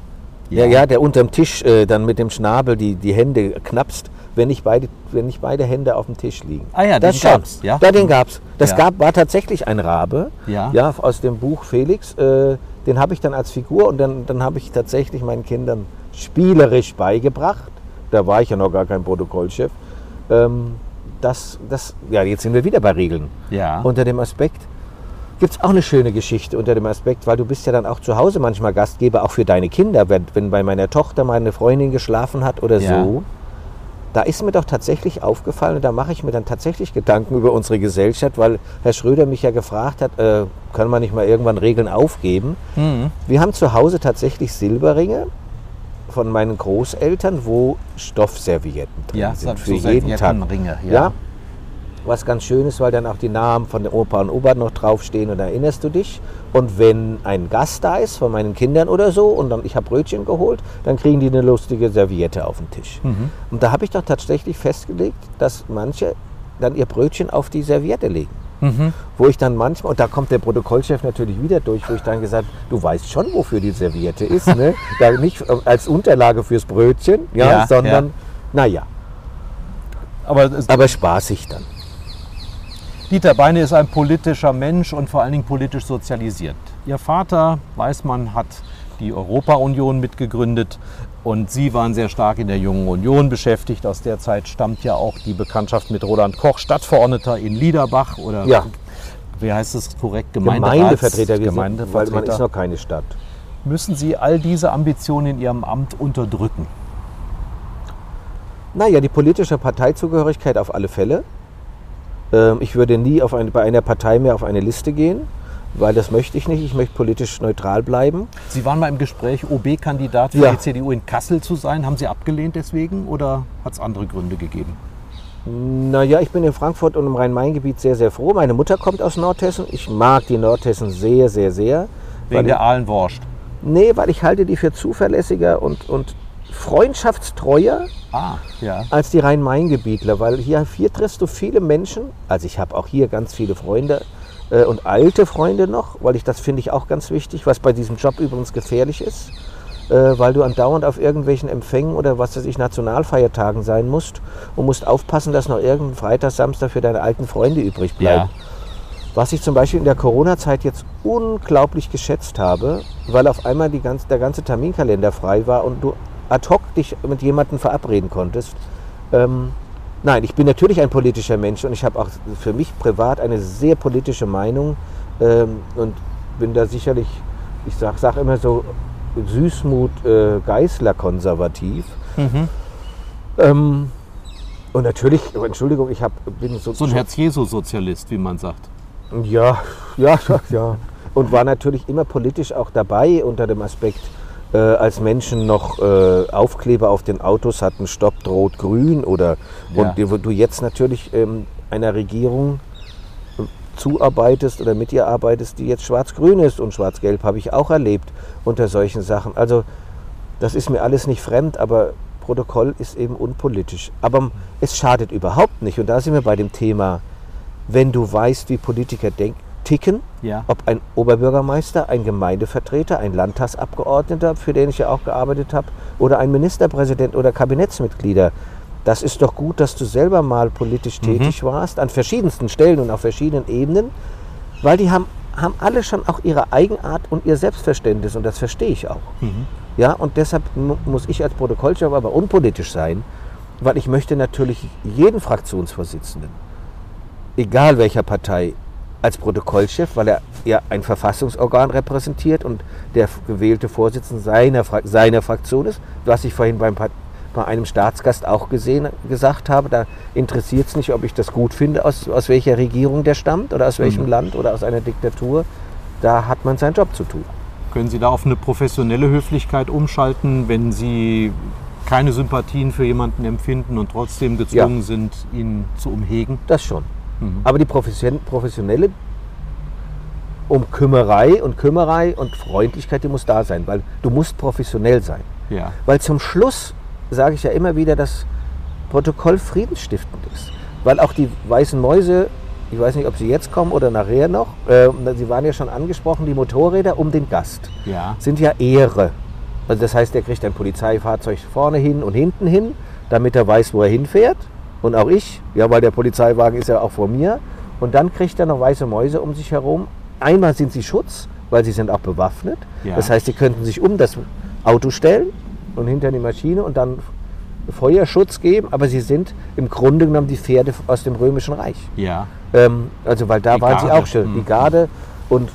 Ja, Ja. ja, der unterm Tisch äh, dann mit dem Schnabel die, die Hände knapst, wenn nicht, beide, wenn nicht beide Hände auf dem Tisch liegen. Ah ja, das den schon. gab's, ja? Ja, den gab's. Das Ja. gab, war tatsächlich ein Rabe, Ja. ja, aus dem Buch Felix. Äh, den habe ich dann als Figur und dann, dann habe ich tatsächlich meinen Kindern spielerisch beigebracht. Da war ich ja noch gar kein Protokollchef. Ähm, das, das, ja, jetzt sind wir wieder bei Regeln. Ja. Unter dem Aspekt gibt es auch eine schöne Geschichte unter dem Aspekt, weil du bist ja dann auch zu Hause manchmal Gastgeber, auch für deine Kinder. Wenn, wenn bei meiner Tochter meine Freundin geschlafen hat oder Ja. so, da ist mir doch tatsächlich aufgefallen, und da mache ich mir dann tatsächlich Gedanken über unsere Gesellschaft, weil Herr Schröder mich ja gefragt hat, äh, können wir nicht mal irgendwann Regeln aufgeben? Mhm. Wir haben zu Hause tatsächlich Silberringe von meinen Großeltern, wo Stoffservietten drin Ja, sind für jeden Tag. Ja. ja. Was ganz schön ist, weil dann auch die Namen von der Opa und Opa noch draufstehen und da erinnerst du dich. Und wenn ein Gast da ist, von meinen Kindern oder so, und dann ich habe Brötchen geholt, dann kriegen die eine lustige Serviette auf den Tisch. Mhm. Und da habe ich doch tatsächlich festgelegt, dass manche dann ihr Brötchen auf die Serviette legen. Mhm. Wo ich dann manchmal, und da kommt der Protokollchef natürlich wieder durch, wo ich dann gesagt du weißt schon, wofür die Serviette ist. Ne? <laughs> da nicht als Unterlage fürs Brötchen, ja, Ja, sondern, ja. naja, Aber aber spaßig dann. Dieter Beine ist ein politischer Mensch und vor allen Dingen politisch sozialisiert. Ihr Vater, weiß man, hat die Europa-Union mitgegründet und Sie waren sehr stark in der Jungen Union beschäftigt. Aus der Zeit stammt ja auch die Bekanntschaft mit Roland Koch, Stadtverordneter in Liederbach oder Ja. wie heißt es korrekt? Gemeindevertreter, sind, weil man Gemeindevertreter. ist noch keine Stadt. Müssen Sie all diese Ambitionen in Ihrem Amt unterdrücken? Naja, die politische Parteizugehörigkeit auf alle Fälle. Ähm, ich würde nie eine, bei einer Partei mehr auf eine Liste gehen, weil das möchte ich nicht. Ich möchte politisch neutral bleiben. Sie waren mal im Gespräch, OB-Kandidat für Ja. die CDU in Kassel zu sein. Haben Sie abgelehnt deswegen oder hat es andere Gründe gegeben? Naja, ich bin in Frankfurt und im Rhein-Main-Gebiet sehr, sehr froh. Meine Mutter kommt aus Nordhessen. Ich mag die Nordhessen sehr, sehr, sehr. Wegen Weil der Ahlenwurst. Nee, weil ich halte die für zuverlässiger und, und freundschaftstreuer Ah, ja. als die Rhein-Main-Gebietler, weil hier, hier triffst du viele Menschen, also ich habe auch hier ganz viele Freunde äh, und alte Freunde noch, weil ich das finde ich auch ganz wichtig, was bei diesem Job übrigens gefährlich ist, äh, weil du andauernd auf irgendwelchen Empfängen oder was weiß ich, Nationalfeiertagen sein musst und musst aufpassen, dass noch irgendein Freitag, Samstag für deine alten Freunde übrig bleibt. Ja. Was ich zum Beispiel in der Corona-Zeit jetzt unglaublich geschätzt habe, weil auf einmal die ganz, der ganze Terminkalender frei war und du ad hoc dich mit jemandem verabreden konntest. Ähm, nein, ich bin natürlich ein politischer Mensch und ich habe auch für mich privat eine sehr politische Meinung ähm, und bin da sicherlich, ich sage sag immer so, Süßmut äh, Geißler konservativ. Ähm, und natürlich, Entschuldigung, ich hab, bin so, So ein Herz-Jesu-Sozialist, wie man sagt. ja, ja, <laughs> ja. Und war natürlich immer politisch auch dabei unter dem Aspekt, äh, als Menschen noch äh, Aufkleber auf den Autos hatten, stoppt rot, grün oder Ja. und du- du jetzt natürlich ähm, einer Regierung äh, zuarbeitest oder mit ihr arbeitest, die jetzt schwarz-grün ist und schwarz-gelb habe ich auch erlebt unter solchen Sachen. Also das ist mir alles nicht fremd, aber Protokoll ist eben unpolitisch. Aber es schadet überhaupt nicht. Und da sind wir bei dem Thema, wenn du weißt, wie Politiker denk ticken, Ja. ob ein Oberbürgermeister, ein Gemeindevertreter, ein Landtagsabgeordneter, für den ich ja auch gearbeitet habe, oder ein Ministerpräsident oder Kabinettsmitglieder. Das ist doch gut, dass du selber mal politisch tätig warst, an verschiedensten Stellen und auf verschiedenen Ebenen, weil die haben, haben alle schon auch ihre Eigenart und ihr Selbstverständnis und das verstehe ich auch. Ja, und deshalb mu- muss ich als Protokollchef aber unpolitisch sein, weil ich möchte natürlich jeden Fraktionsvorsitzenden, egal welcher Partei, als Protokollchef, weil er ja ein Verfassungsorgan repräsentiert und der gewählte Vorsitzende seiner, seiner Fraktion ist, was ich vorhin beim, bei einem Staatsgast auch gesehen, gesagt habe, da interessiert es nicht, ob ich das gut finde, aus, aus welcher Regierung der stammt oder aus welchem Land oder aus einer Diktatur. Da hat man seinen Job zu tun. Können Sie da auf eine professionelle Höflichkeit umschalten, wenn Sie keine Sympathien für jemanden empfinden und trotzdem gezwungen Ja. sind, ihn zu umhegen? Das schon. Aber die profession professionelle Umkümmerei und Kümmerei und Freundlichkeit, die muss da sein, weil du musst professionell sein. Ja. Weil zum Schluss sage ich ja immer wieder, dass Protokoll friedensstiftend ist. Weil auch die weißen Mäuse, ich weiß nicht, ob sie jetzt kommen oder nachher noch, äh, sie waren ja schon angesprochen, die Motorräder um den Gast Ja. sind ja Ehre. Also das heißt, er kriegt ein Polizeifahrzeug vorne hin und hinten hin, damit er weiß, wo er hinfährt. Und auch ich, ja, weil der Polizeiwagen ist ja auch vor mir. Und dann kriegt er noch weiße Mäuse um sich herum. Einmal sind sie Schutz, weil sie sind auch bewaffnet. Ja. Das heißt, sie könnten sich um das Auto stellen und hinter die Maschine und dann Feuerschutz geben. Aber sie sind im Grunde genommen die Pferde aus dem Römischen Reich. Ja. Ähm, also weil da Die waren sie Garde. auch schon, die Mhm. Garde und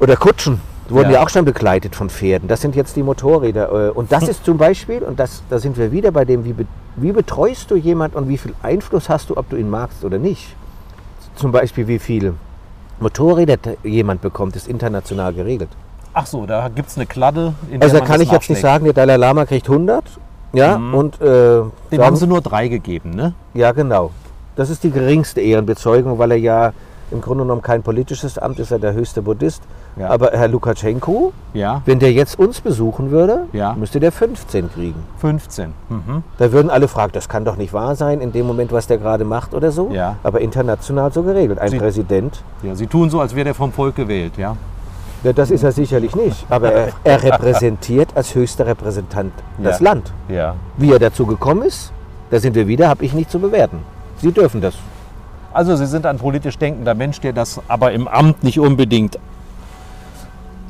oder Kutschen wurden Ja. ja. auch schon begleitet von Pferden. Das sind jetzt die Motorräder. äh, Und das ist zum Beispiel, und das, da sind wir wieder bei dem, wie, wie betreust du jemand und wie viel Einfluss hast du, ob du ihn magst oder nicht. Zum Beispiel, wie viel Motorräder jemand bekommt, ist international geregelt. Ach so, da gibt es eine Kladde. In Also da kann ich jetzt nicht sagen, der Dalai Lama kriegt 100. Ja, und äh, Dem sagen- haben sie nur drei gegeben, ne? Ja, genau. Das ist die geringste Ehrenbezeugung, weil er ja im Grunde genommen kein politisches Amt ist, er der höchste Buddhist. Ja. Aber Herr Lukaschenko, Ja. wenn der jetzt uns besuchen würde, Ja. müsste der 15 kriegen. 15. Mhm. Da würden alle fragen, das kann doch nicht wahr sein, in dem Moment, was der gerade macht oder so. Ja. Aber international so geregelt. Ein Sie- Präsident, Ja, sie tun so, als wäre der vom Volk gewählt, ja? ja, das ist er sicherlich nicht. Aber er, er repräsentiert als höchster Repräsentant das. Land. Ja. Wie er dazu gekommen ist, da sind wir wieder, habe ich nicht zu bewerten. Sie dürfen das. Also Sie sind ein politisch denkender Mensch, der das aber im Amt nicht unbedingt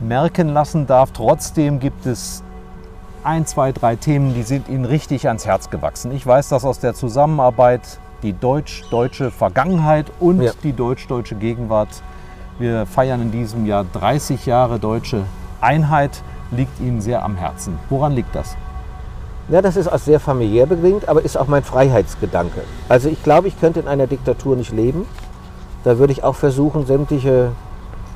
merken lassen darf. Trotzdem gibt es ein, zwei, drei Themen, die sind Ihnen richtig ans Herz gewachsen. Ich weiß das aus der Zusammenarbeit, die deutsch-deutsche Vergangenheit und Ja. die deutsch-deutsche Gegenwart. Wir feiern in diesem Jahr 30 Jahre deutsche Einheit, liegt Ihnen sehr am Herzen. Woran liegt das? Ja, das ist auch sehr familiär bedingt, aber ist auch mein Freiheitsgedanke. Also ich glaube, ich könnte in einer Diktatur nicht leben. Da würde ich auch versuchen, sämtliche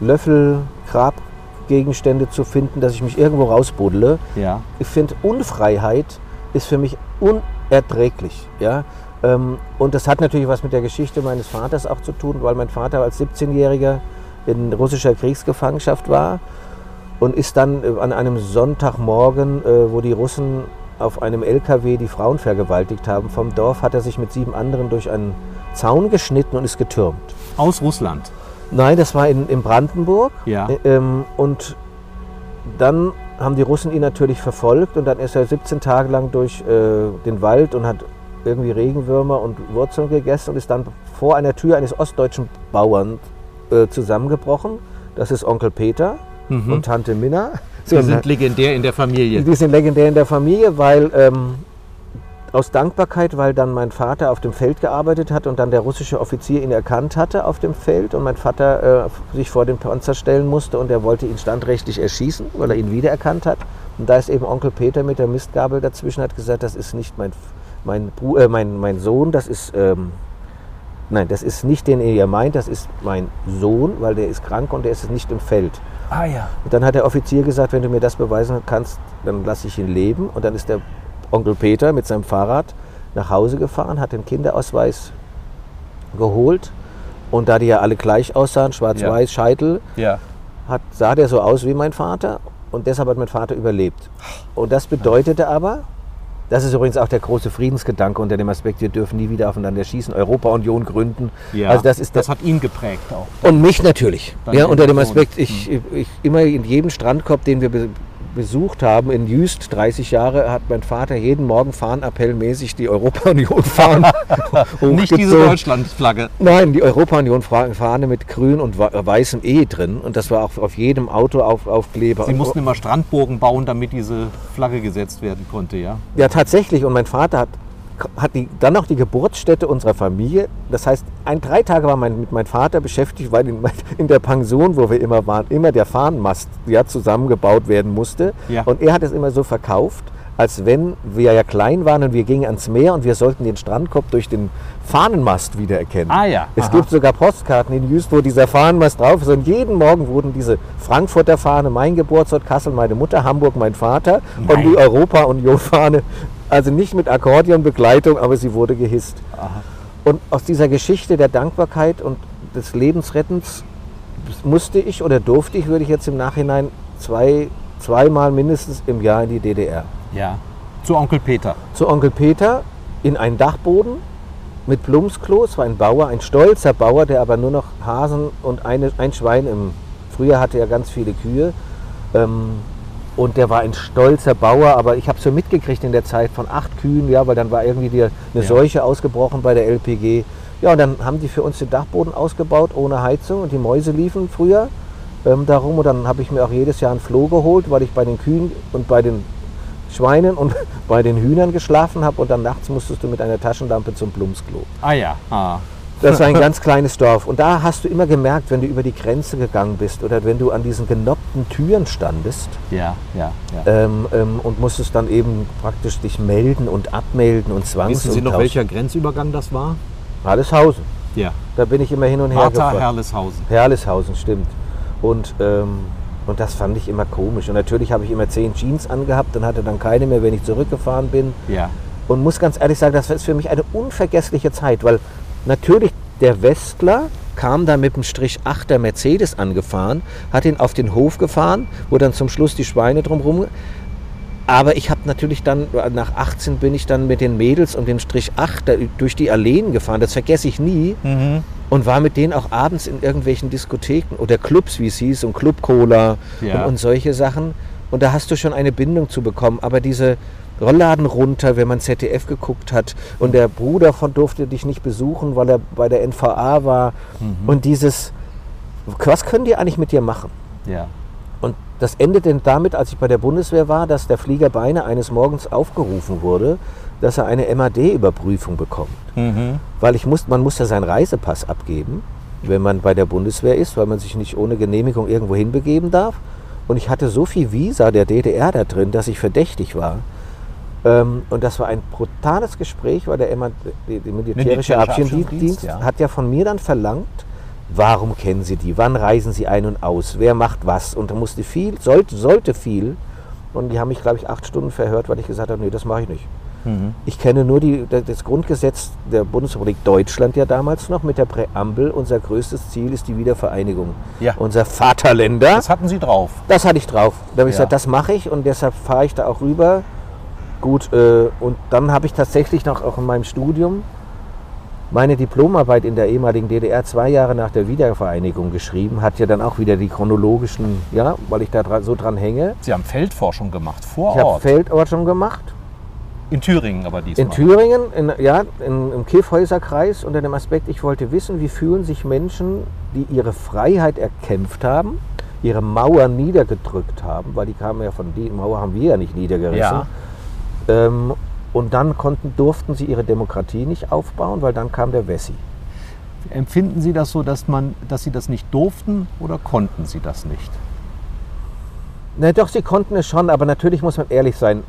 Löffel, Grabgegenstände zu finden, dass ich mich irgendwo rausbuddle. Ja. Ich finde, Unfreiheit ist für mich unerträglich. Ja? Ähm, Und das hat natürlich was mit der Geschichte meines Vaters auch zu tun, weil mein Vater als 17-Jähriger in russischer Kriegsgefangenschaft war und ist dann äh, an einem Sonntagmorgen, äh, wo die Russen auf einem LKW die Frauen vergewaltigt haben, vom Dorf hat er sich mit sieben anderen durch einen Zaun geschnitten und ist getürmt. Aus Russland. Nein, das war in, in Brandenburg. Ja. Ähm, und dann haben die Russen ihn natürlich verfolgt und dann ist er 17 Tage lang durch äh, den Wald und hat irgendwie Regenwürmer und Wurzeln gegessen und ist dann vor einer Tür eines ostdeutschen Bauern äh, zusammengebrochen. Das ist Onkel Peter und Tante Minna. So, Die sind legendär in der Familie. die sind legendär in der Familie, weil ähm, aus Dankbarkeit, weil dann mein Vater auf dem Feld gearbeitet hat und dann der russische Offizier ihn erkannt hatte auf dem Feld und mein Vater äh, sich vor den Panzer stellen musste und er wollte ihn standrechtlich erschießen, weil er ihn wiedererkannt hat. Und da ist eben Onkel Peter mit der Mistgabel dazwischen, hat gesagt, das ist nicht mein, mein, Bru äh, mein, mein Sohn, das ist, ähm, nein, das ist nicht den ihr meint, das ist mein Sohn, weil der ist krank und der ist nicht im Feld. Ah ja. Und dann hat der Offizier gesagt, wenn du mir das beweisen kannst, dann lasse ich ihn leben. Und dann ist der Onkel Peter mit seinem Fahrrad nach Hause gefahren, hat den Kinderausweis geholt. Und da die ja alle gleich aussahen, schwarz-weiß, Scheitel, Ja. hat, sah der so aus wie mein Vater. Und deshalb hat mein Vater überlebt. Und das bedeutete aber, das ist übrigens auch der große Friedensgedanke unter dem Aspekt, wir dürfen nie wieder aufeinander schießen, Europa-Union gründen. ja. Also das ist das hat ihn geprägt auch. und mich natürlich. Ja, unter dem. Aspekt, ich, ich immer in jedem Strandkorb, den wir besucht haben, in Jüst, 30 Jahre, hat mein Vater jeden Morgen Fahnenappellmäßig die Europa-Union-Fahne <laughs> Nicht diese. Deutschlandflagge. Nein, die Europa-Union-Fahne mit grün und weißem E drin. Und das war auch auf jedem Auto auf, Aufkleber. Sie Und- mussten immer Strandbogen bauen, damit diese Flagge gesetzt werden konnte, ja. Ja, tatsächlich. Und mein Vater hat, hat die, dann noch die Geburtsstätte unserer Familie. Das heißt, ein, drei Tage war mein, mit meinem Vater beschäftigt, weil in, <laughs> in der Pension, wo wir immer waren, immer der Fahnenmast ja, zusammengebaut werden musste. Ja. Und er hat es immer so verkauft, als wenn wir ja klein waren und wir gingen ans Meer und wir sollten den Strandkorb durch den Fahnenmast wiedererkennen. Ah ja, Es gibt sogar Postkarten in Jüst, wo dieser Fahnenmast drauf ist. Und jeden Morgen wurden diese Frankfurter Fahne, mein Geburtsort, Kassel, meine Mutter, Hamburg, mein Vater und Nein. die Europa-Union-Fahne, also nicht mit Akkordeonbegleitung, aber sie wurde gehisst. Und aus dieser Geschichte der Dankbarkeit und des Lebensrettens musste ich oder durfte ich, würde ich jetzt im Nachhinein, zwei, zweimal mindestens im Jahr in die DDR. Ja. Zu Onkel Peter. Zu Onkel Peter in einen Dachboden mit Plumpsklo. Es war ein Bauer, ein stolzer Bauer, der aber nur noch Hasen und eine, ein Schwein im. Früher hatte er ganz viele Kühe. Ähm, und der war ein stolzer Bauer, aber ich habe so mitgekriegt in der Zeit von acht Kühen, ja, weil dann war irgendwie die, eine Ja. Seuche ausgebrochen bei der LPG. Ja, und dann haben die für uns den Dachboden ausgebaut ohne Heizung und die Mäuse liefen früher ähm, darum. Und dann habe ich mir auch jedes Jahr ein Floh geholt, weil ich bei den Kühen und bei den Schweinen und <laughs> bei den Hühnern geschlafen habe. Und dann nachts musstest du mit einer Taschenlampe zum Plumpsklo. Ah ja. Ah. Das war ein ganz kleines Dorf. Und da hast du immer gemerkt, wenn du über die Grenze gegangen bist oder wenn du an diesen genoppten Türen standest Ja, ja, ja. ähm, ähm, und musstest dann eben praktisch dich melden und abmelden und zwangs Wissen Sie noch, welcher Grenzübergang das war? Halleshausen. Ja. Da bin ich immer hin und her Martha gefahren. Herleshausen. Herleshausen, stimmt. Und, ähm, und das fand ich immer komisch. Und natürlich habe ich immer zehn Jeans angehabt und hatte dann keine mehr, wenn ich zurückgefahren bin. Ja. Und muss ganz ehrlich sagen, das ist für mich eine unvergessliche Zeit, weil natürlich der Westler kam da mit dem Strich 8er Mercedes angefahren, hat ihn auf den Hof gefahren, wo dann zum Schluss die Schweine drumherum. Aber ich habe natürlich dann, nach 18 bin ich dann mit den Mädels um den Strich 8 da durch die Alleen gefahren, das vergesse ich nie. Und war mit denen auch abends in irgendwelchen Diskotheken oder Clubs, wie es hieß, und Club Cola Ja. und, und solche Sachen. Und da hast du schon eine Bindung zu bekommen. Aber diese Rollladen runter, wenn man ZDF geguckt hat und der Bruder von durfte dich nicht besuchen, weil er bei der NVA war. Und dieses, was können die eigentlich mit dir machen? Ja. Und das endete damit, als ich bei der Bundeswehr war, dass der Flieger beinahe eines Morgens aufgerufen wurde, dass er eine MAD-Überprüfung bekommt. Weil ich muss, man muss ja seinen Reisepass abgeben, wenn man bei der Bundeswehr ist, weil man sich nicht ohne Genehmigung irgendwo hinbegeben darf. Und ich hatte so viel Visa der DDR da drin, dass ich verdächtig war. Ähm, und das war ein brutales Gespräch, weil der die, die militärische Abschiedsdienst ja. hat ja von mir dann verlangt, warum kennen Sie die, wann reisen Sie ein und aus, wer macht was. Und da musste viel, sollte, sollte viel. Und die haben mich, glaube ich, acht Stunden verhört, weil ich gesagt habe, nee, das mache ich nicht. Ich kenne nur die, das Grundgesetz der Bundesrepublik Deutschland ja damals noch mit der Präambel. Unser größtes Ziel ist die Wiedervereinigung Ja. unser Vaterländer. Das hatten Sie drauf. Das hatte ich drauf. Da habe ich Ja. gesagt, das mache ich und deshalb fahre ich da auch rüber. Gut, äh, und dann habe ich tatsächlich noch auch in meinem Studium meine Diplomarbeit in der ehemaligen DDR zwei Jahre nach der Wiedervereinigung geschrieben. Hat ja dann auch wieder die chronologischen, ja, weil ich da dra so dran hänge. Sie haben Feldforschung gemacht, vor Ich habe Ort. Feldforschung gemacht In Thüringen aber diesmal. In Thüringen, in, ja, in, im Kiffhäuserkreis unter dem Aspekt, ich wollte wissen, wie fühlen sich Menschen, die ihre Freiheit erkämpft haben, ihre Mauer niedergedrückt haben, weil die kamen ja von die Mauer haben wir ja nicht niedergerissen. Ja. Ähm, und dann konnten, durften sie ihre Demokratie nicht aufbauen, weil dann kam der Wessi. Empfinden Sie das so, dass, man, dass Sie das nicht durften oder konnten Sie das nicht? Na doch, sie konnten es schon, aber natürlich muss man ehrlich sein.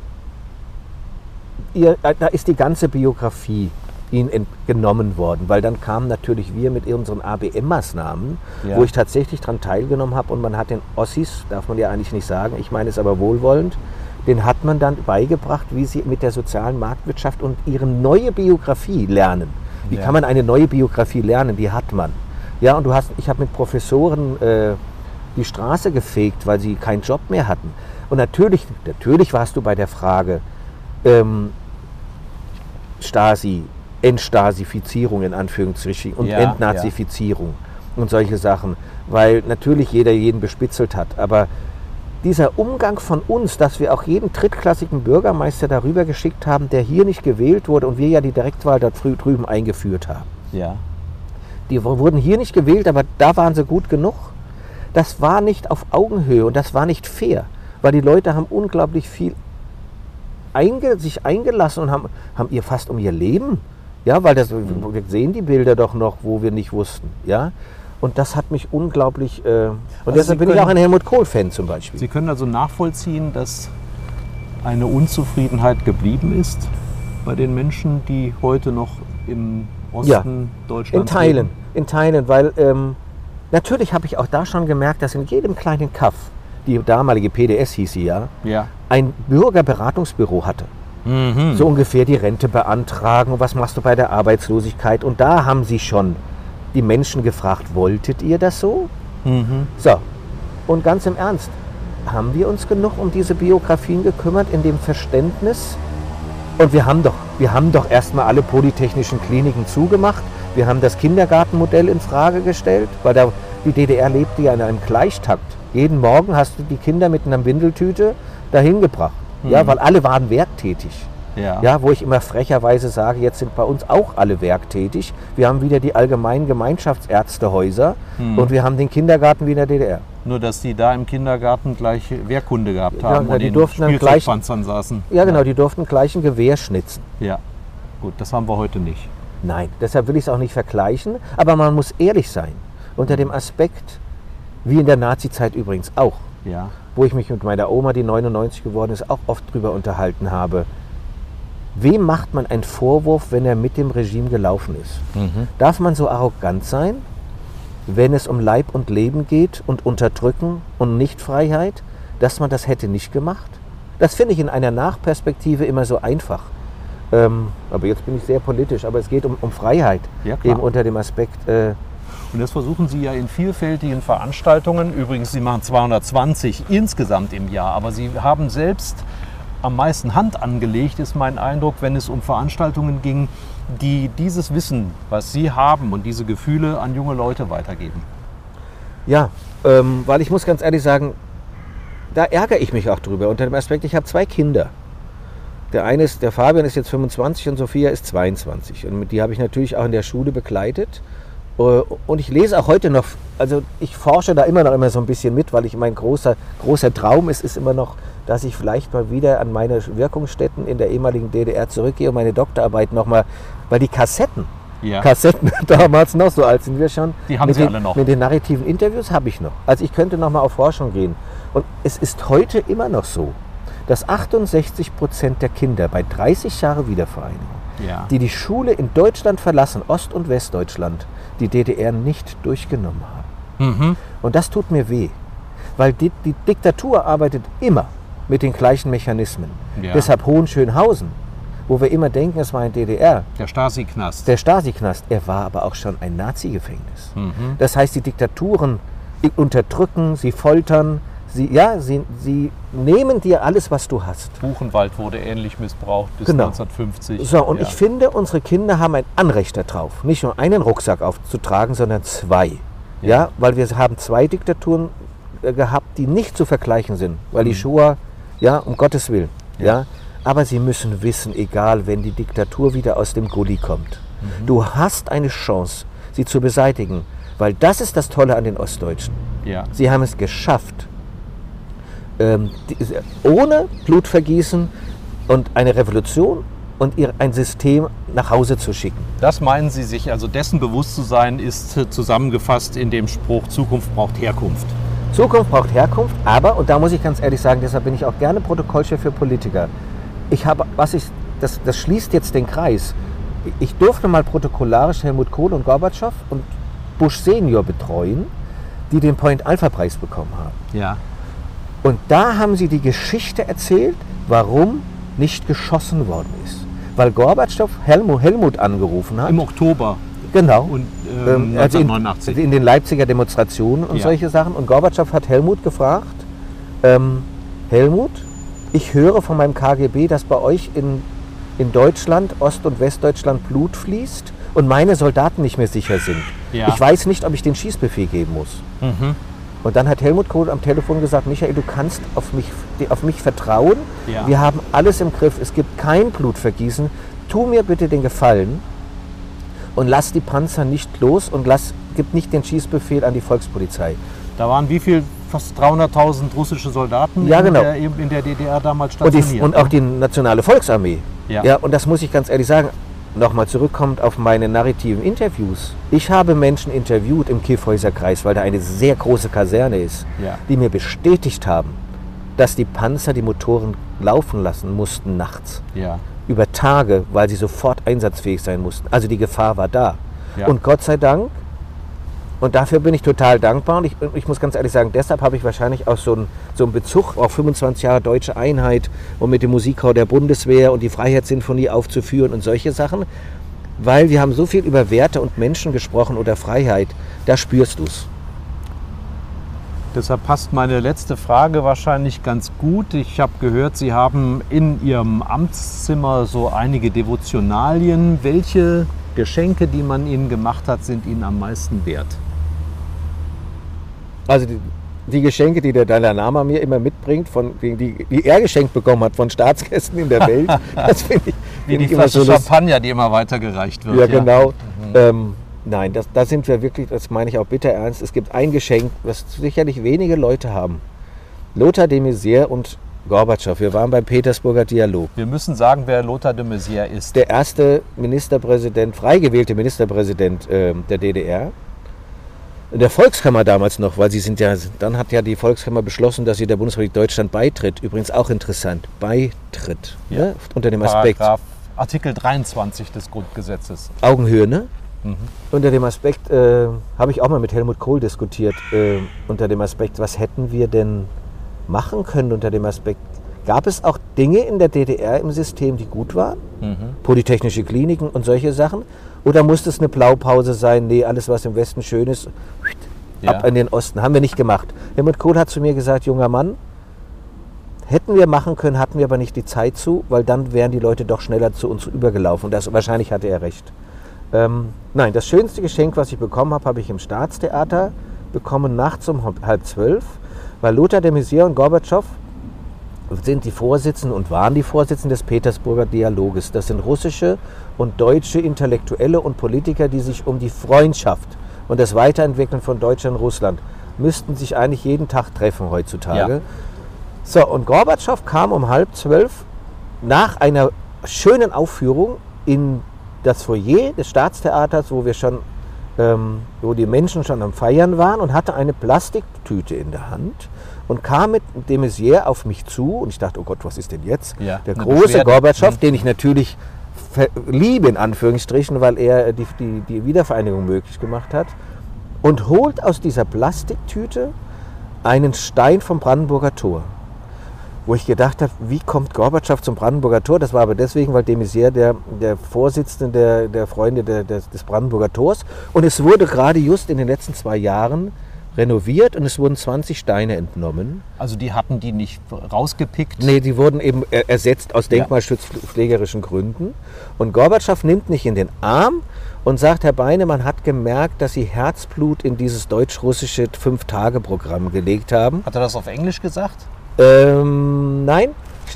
Ihr, äh, da ist die ganze Biografie ihnen entgenommen worden, weil dann kamen natürlich wir mit unseren ABM-Maßnahmen, Ja. wo ich tatsächlich daran teilgenommen habe und man hat den Ossis, darf man ja eigentlich nicht sagen, ich meine es aber wohlwollend, den hat man dann beigebracht, wie sie mit der sozialen Marktwirtschaft und ihre neue Biografie lernen. Wie Ja. kann man eine neue Biografie lernen? Die hat man. Ja, und du hast, ich habe mit Professoren äh, die Straße gefegt, weil sie keinen Job mehr hatten. Und natürlich, natürlich warst du bei der Frage ähm, Stasi, Entstasifizierung in Anführungsstrichen und Ja, Entnazifizierung und solche Sachen, weil natürlich jeder jeden bespitzelt hat. Aber dieser Umgang von uns, dass wir auch jeden drittklassigen Bürgermeister darüber geschickt haben, der hier nicht gewählt wurde und wir ja die Direktwahl da drü- drüben eingeführt haben. Ja. Die wurden hier nicht gewählt, aber da waren sie gut genug. Das war nicht auf Augenhöhe und das war nicht fair, weil die Leute haben unglaublich viel einge sich eingelassen und haben, haben ihr fast um ihr Leben. Ja, weil das, wir sehen die Bilder doch noch, wo wir nicht wussten. Ja, und das hat mich unglaublich. Äh, und Also deshalb Sie bin ich können- auch ein Helmut Kohl-Fan zum Beispiel. Sie können also nachvollziehen, dass eine Unzufriedenheit geblieben ist bei den Menschen, die heute noch im Osten Ja, Deutschlands In Teilen, leben? in Teilen, weil ähm, natürlich habe ich auch da schon gemerkt, dass in jedem kleinen Kaff, die damalige PDS hieß sie ja, Ja. ein Bürgerberatungsbüro hatte. Mhm. So ungefähr die Rente beantragen und was machst du bei der Arbeitslosigkeit. Und da haben sie schon die Menschen gefragt, wolltet ihr das so? Mhm. So, und ganz im Ernst, haben wir uns genug um diese Biografien gekümmert in dem Verständnis? Und wir haben doch, wir haben doch erstmal alle polytechnischen Kliniken zugemacht. Wir haben das Kindergartenmodell in Frage gestellt, weil da, die DDR lebte ja in einem Gleichtakt. Jeden Morgen hast du die Kinder mit einer Windeltüte dahin gebracht. Ja, weil alle waren werktätig. Ja. Ja, wo ich immer frecherweise sage, jetzt sind bei uns auch alle werktätig. Wir haben wieder die allgemeinen Gemeinschaftsärztehäuser Hm. und wir haben den Kindergarten wie in der DDR. Nur, dass die da im Kindergarten gleich Wehrkunde gehabt haben Ja, und die durften dann gleich- saßen. Ja, genau, die durften gleich ein Gewehr schnitzen. Ja. Gut, das haben wir heute nicht. Nein, deshalb will ich es auch nicht vergleichen, aber man muss ehrlich sein. Unter dem Aspekt, wie in der Nazi-Zeit übrigens auch, Ja. wo ich mich mit meiner Oma, die 99 geworden ist, auch oft drüber unterhalten habe. Wem macht man einen Vorwurf, wenn er mit dem Regime gelaufen ist? Darf man so arrogant sein, wenn es um Leib und Leben geht und Unterdrücken und Nichtfreiheit, dass man das hätte nicht gemacht? Das finde ich in einer Nachperspektive immer so einfach. Ähm, aber jetzt bin ich sehr politisch, aber es geht um, um Freiheit, Ja, eben unter dem Aspekt. Äh, Und das versuchen Sie ja in vielfältigen Veranstaltungen. Übrigens, Sie machen 220 insgesamt im Jahr, aber Sie haben selbst am meisten Hand angelegt, ist mein Eindruck, wenn es um Veranstaltungen ging, die dieses Wissen, was Sie haben und diese Gefühle an junge Leute weitergeben. Ja, ähm, weil ich muss ganz ehrlich sagen, da ärgere ich mich auch drüber. Unter dem Aspekt, ich habe zwei Kinder. Der eine ist, der Fabian ist jetzt 25 und Sophia ist 22. Und die habe ich natürlich auch in der Schule begleitet. Äh, Und ich lese auch heute noch, also ich forsche da immer noch immer so ein bisschen mit, weil ich mein großer, großer Traum ist, ist immer noch, dass ich vielleicht mal wieder an meine Wirkungsstätten in der ehemaligen DDR zurückgehe und meine Doktorarbeit nochmal, weil die Kassetten, Ja. Kassetten <laughs> damals noch, so alt sind wir schon. Die haben mit Sie den, alle noch. Mit den narrativen Interviews habe ich noch. Also ich könnte noch mal auf Forschung gehen. Und es ist heute immer noch so, dass 68 Prozent der Kinder bei 30 Jahre Wiedervereinigung, Ja. die die Schule in Deutschland verlassen, Ost- und Westdeutschland, die DDR nicht durchgenommen haben. Mhm. Und das tut mir weh, weil die, die Diktatur arbeitet immer mit den gleichen Mechanismen. Ja. Deshalb Hohenschönhausen, wo wir immer denken, es war ein DDR, Der Stasi-Knast. der Stasi-Knast, er war aber auch schon ein Nazi-Gefängnis. Mhm. Das heißt, die Diktaturen unterdrücken, sie foltern, sie, ja, sie, sie nehmen dir alles, was du hast. Buchenwald wurde ähnlich missbraucht bis Genau. 1950. So, und ja. ich finde, unsere Kinder haben ein Anrecht darauf, nicht nur einen Rucksack aufzutragen, sondern zwei. Ja, Ja. weil wir haben zwei Diktaturen äh, gehabt, die nicht zu vergleichen sind, weil die Mhm. Shoah, ja, um Gottes Willen, ja. Aber sie müssen wissen, egal, wenn die Diktatur wieder aus dem Gully kommt, du hast eine Chance, sie zu beseitigen. Weil das ist das Tolle an den Ostdeutschen. Ja. Sie haben es geschafft, ähm, die, ohne Blutvergießen und eine Revolution und ihr, ein System nach Hause zu schicken. Das meinen Sie sich, also dessen bewusst zu sein, ist zusammengefasst in dem Spruch, Zukunft braucht Herkunft. Zukunft braucht Herkunft, aber, und da muss ich ganz ehrlich sagen, deshalb bin ich auch gerne Protokollchef für Politiker. Ich habe, was ich, das, das schließt jetzt den Kreis. Ich durfte mal protokollarisch Helmut Kohl und Gorbatschow und Bush Senior betreuen, die den Point-Alpha-Preis bekommen haben. Ja. Und da haben sie die Geschichte erzählt, warum nicht geschossen worden ist. Weil Gorbatschow Helmut, Helmut angerufen hat. Im Oktober genau. und Ähm, ähm, also in, 1989. in den Leipziger Demonstrationen und Ja. solche Sachen. Und Gorbatschow hat Helmut gefragt, ähm, Helmut, ich höre von meinem KGB, dass bei euch in, in Deutschland, Ost- und Westdeutschland Blut fließt und meine Soldaten nicht mehr sicher sind. Ja. Ich weiß nicht, ob ich den Schießbefehl geben muss. Mhm. Und dann hat Helmut Kohl am Telefon gesagt, Michael, du kannst auf mich, auf mich vertrauen. Ja. Wir haben alles im Griff. Es gibt kein Blutvergießen. Tu mir bitte den Gefallen und lass die Panzer nicht los und lass, gib nicht den Schießbefehl an die Volkspolizei. Da waren wie viel? Fast 300.000 russische Soldaten Ja, in, genau. der, in der DDR damals Und, stationiert. die, und auch die Nationale Volksarmee. Ja. und das muss ich ganz ehrlich sagen. Nochmal zurückkommt auf meine narrativen Interviews. Ich habe Menschen interviewt im Kiffhäuser Kreis, weil da eine sehr große Kaserne ist, Ja. die mir bestätigt haben, dass die Panzer die Motoren laufen lassen mussten nachts. ja. Über Tage, weil sie sofort einsatzfähig sein mussten. Also die Gefahr war da. Ja. Und Gott sei Dank, und dafür bin ich total dankbar. Und ich, ich muss ganz ehrlich sagen, deshalb habe ich wahrscheinlich auch so einen, so einen Bezug auf 25 Jahre deutsche Einheit und mit dem Musikchor der Bundeswehr und die Freiheitssinfonie aufzuführen und solche Sachen. Weil wir haben so viel über Werte und Menschen gesprochen oder Freiheit, da spürst du es. Deshalb passt meine letzte Frage wahrscheinlich ganz gut. Ich habe gehört, Sie haben in Ihrem Amtszimmer so einige Devotionalien. Welche Geschenke, die man Ihnen gemacht hat, sind Ihnen am meisten wert? Also die, die Geschenke, die der Dalai Lama mir immer mitbringt, von, die, die er geschenkt bekommen hat von Staatsgästen in der Welt, <laughs> das finde ich, Wie find die so Flasche lustig. Champagner, die immer weitergereicht wird. Ja, genau. Ähm, nein, das, da sind wir wirklich, das meine ich auch bitter ernst. Es gibt ein Geschenk, was sicherlich wenige Leute haben. Lothar de Maizière und Gorbatschow. Wir waren beim Petersburger Dialog. Wir müssen sagen, wer Lothar de Maizière ist. Der erste Ministerpräsident, frei gewählte Ministerpräsident ähm, der DDR. In der Volkskammer damals noch, weil sie sind ja, dann hat ja die Volkskammer beschlossen, dass sie der Bundesrepublik Deutschland beitritt. Übrigens auch interessant, beitritt. Ja. Ne? Unter dem Aspekt Paragraph Artikel 23 des Grundgesetzes. Augenhöhe, ne? Unter dem Aspekt äh, habe ich auch mal mit Helmut Kohl diskutiert, äh, unter dem Aspekt, was hätten wir denn machen können unter dem Aspekt, gab es auch Dinge in der DDR im System, die gut waren? Polytechnische Kliniken und solche Sachen? Oder musste es eine Blaupause sein, nee, alles was im Westen schön ist, Ja. ab in den Osten? Haben wir nicht gemacht. Helmut Kohl hat zu mir gesagt, junger Mann, hätten wir machen können, hatten wir aber nicht die Zeit zu, weil dann wären die Leute doch schneller zu uns übergelaufen. Und das, wahrscheinlich hatte er recht. Ähm, nein, das schönste Geschenk, was ich bekommen habe, habe ich im Staatstheater bekommen, nachts um halb zwölf, weil Lothar de Maizière und Gorbatschow sind die Vorsitzenden und waren die Vorsitzenden des Petersburger Dialoges. Das sind russische und deutsche Intellektuelle und Politiker, die sich um die Freundschaft und das Weiterentwickeln von Deutschland und Russland müssten sich eigentlich jeden Tag treffen heutzutage. Ja. So, und Gorbatschow kam um halb zwölf nach einer schönen Aufführung in das Foyer des Staatstheaters, wo wir schon, ähm, wo die Menschen schon am Feiern waren und hatte eine Plastiktüte in der Hand und kam mit de Maizière auf mich zu und ich dachte, oh Gott, was ist denn jetzt? Ja, der große. Gorbatschow, den ich natürlich liebe in Anführungsstrichen, weil er die, die, die Wiedervereinigung möglich gemacht hat und holt aus dieser Plastiktüte einen Stein vom Brandenburger Tor. Wo ich gedacht habe, wie kommt Gorbatschow zum Brandenburger Tor? Das war aber deswegen, weil de Maizière der, der Vorsitzende der, der Freunde der, des, des Brandenburger Tors. Und es wurde gerade just in den letzten zwei Jahren renoviert und es wurden 20 Steine entnommen. Also die hatten die nicht rausgepickt. Nee, die wurden eben er- ersetzt aus denkmalschutzpflegerischen Gründen. Und Gorbatschow nimmt nicht in den Arm und sagt, Herr Beine, man hat gemerkt, dass Sie Herzblut in dieses deutsch-russische Fünf-Tage-Programm gelegt haben. Hat er das auf Englisch gesagt? Ähm, nein,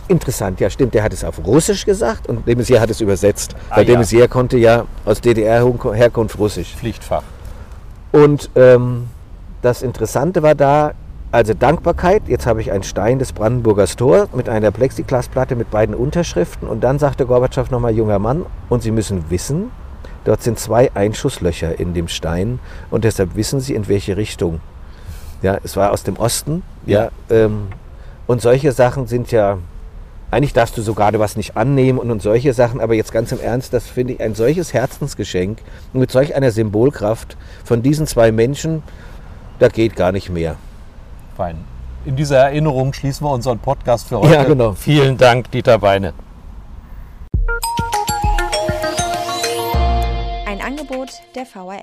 interessant, ja stimmt, der hat es auf Russisch gesagt und de Maizière hat es übersetzt. Ah, weil de ja. Maizière konnte ja aus DDR-Herkunft Russisch. Pflichtfach. Und ähm, das Interessante war da, also Dankbarkeit, jetzt habe ich einen Stein des Brandenburgers Tor mit einer Plexiglasplatte mit beiden Unterschriften und dann sagte Gorbatschow nochmal, junger Mann, und Sie müssen wissen, dort sind zwei Einschusslöcher in dem Stein und deshalb wissen Sie, in welche Richtung. Ja, es war aus dem Osten, ja, ähm, und solche Sachen sind ja, eigentlich darfst du so gerade was nicht annehmen und, und solche Sachen, aber jetzt ganz im Ernst, das finde ich ein solches Herzensgeschenk und mit solch einer Symbolkraft von diesen zwei Menschen, da geht gar nicht mehr. Fein. In dieser Erinnerung schließen wir unseren Podcast für heute. Ja, genau. Vielen Dank, Dieter Beine. Ein Angebot der VRM.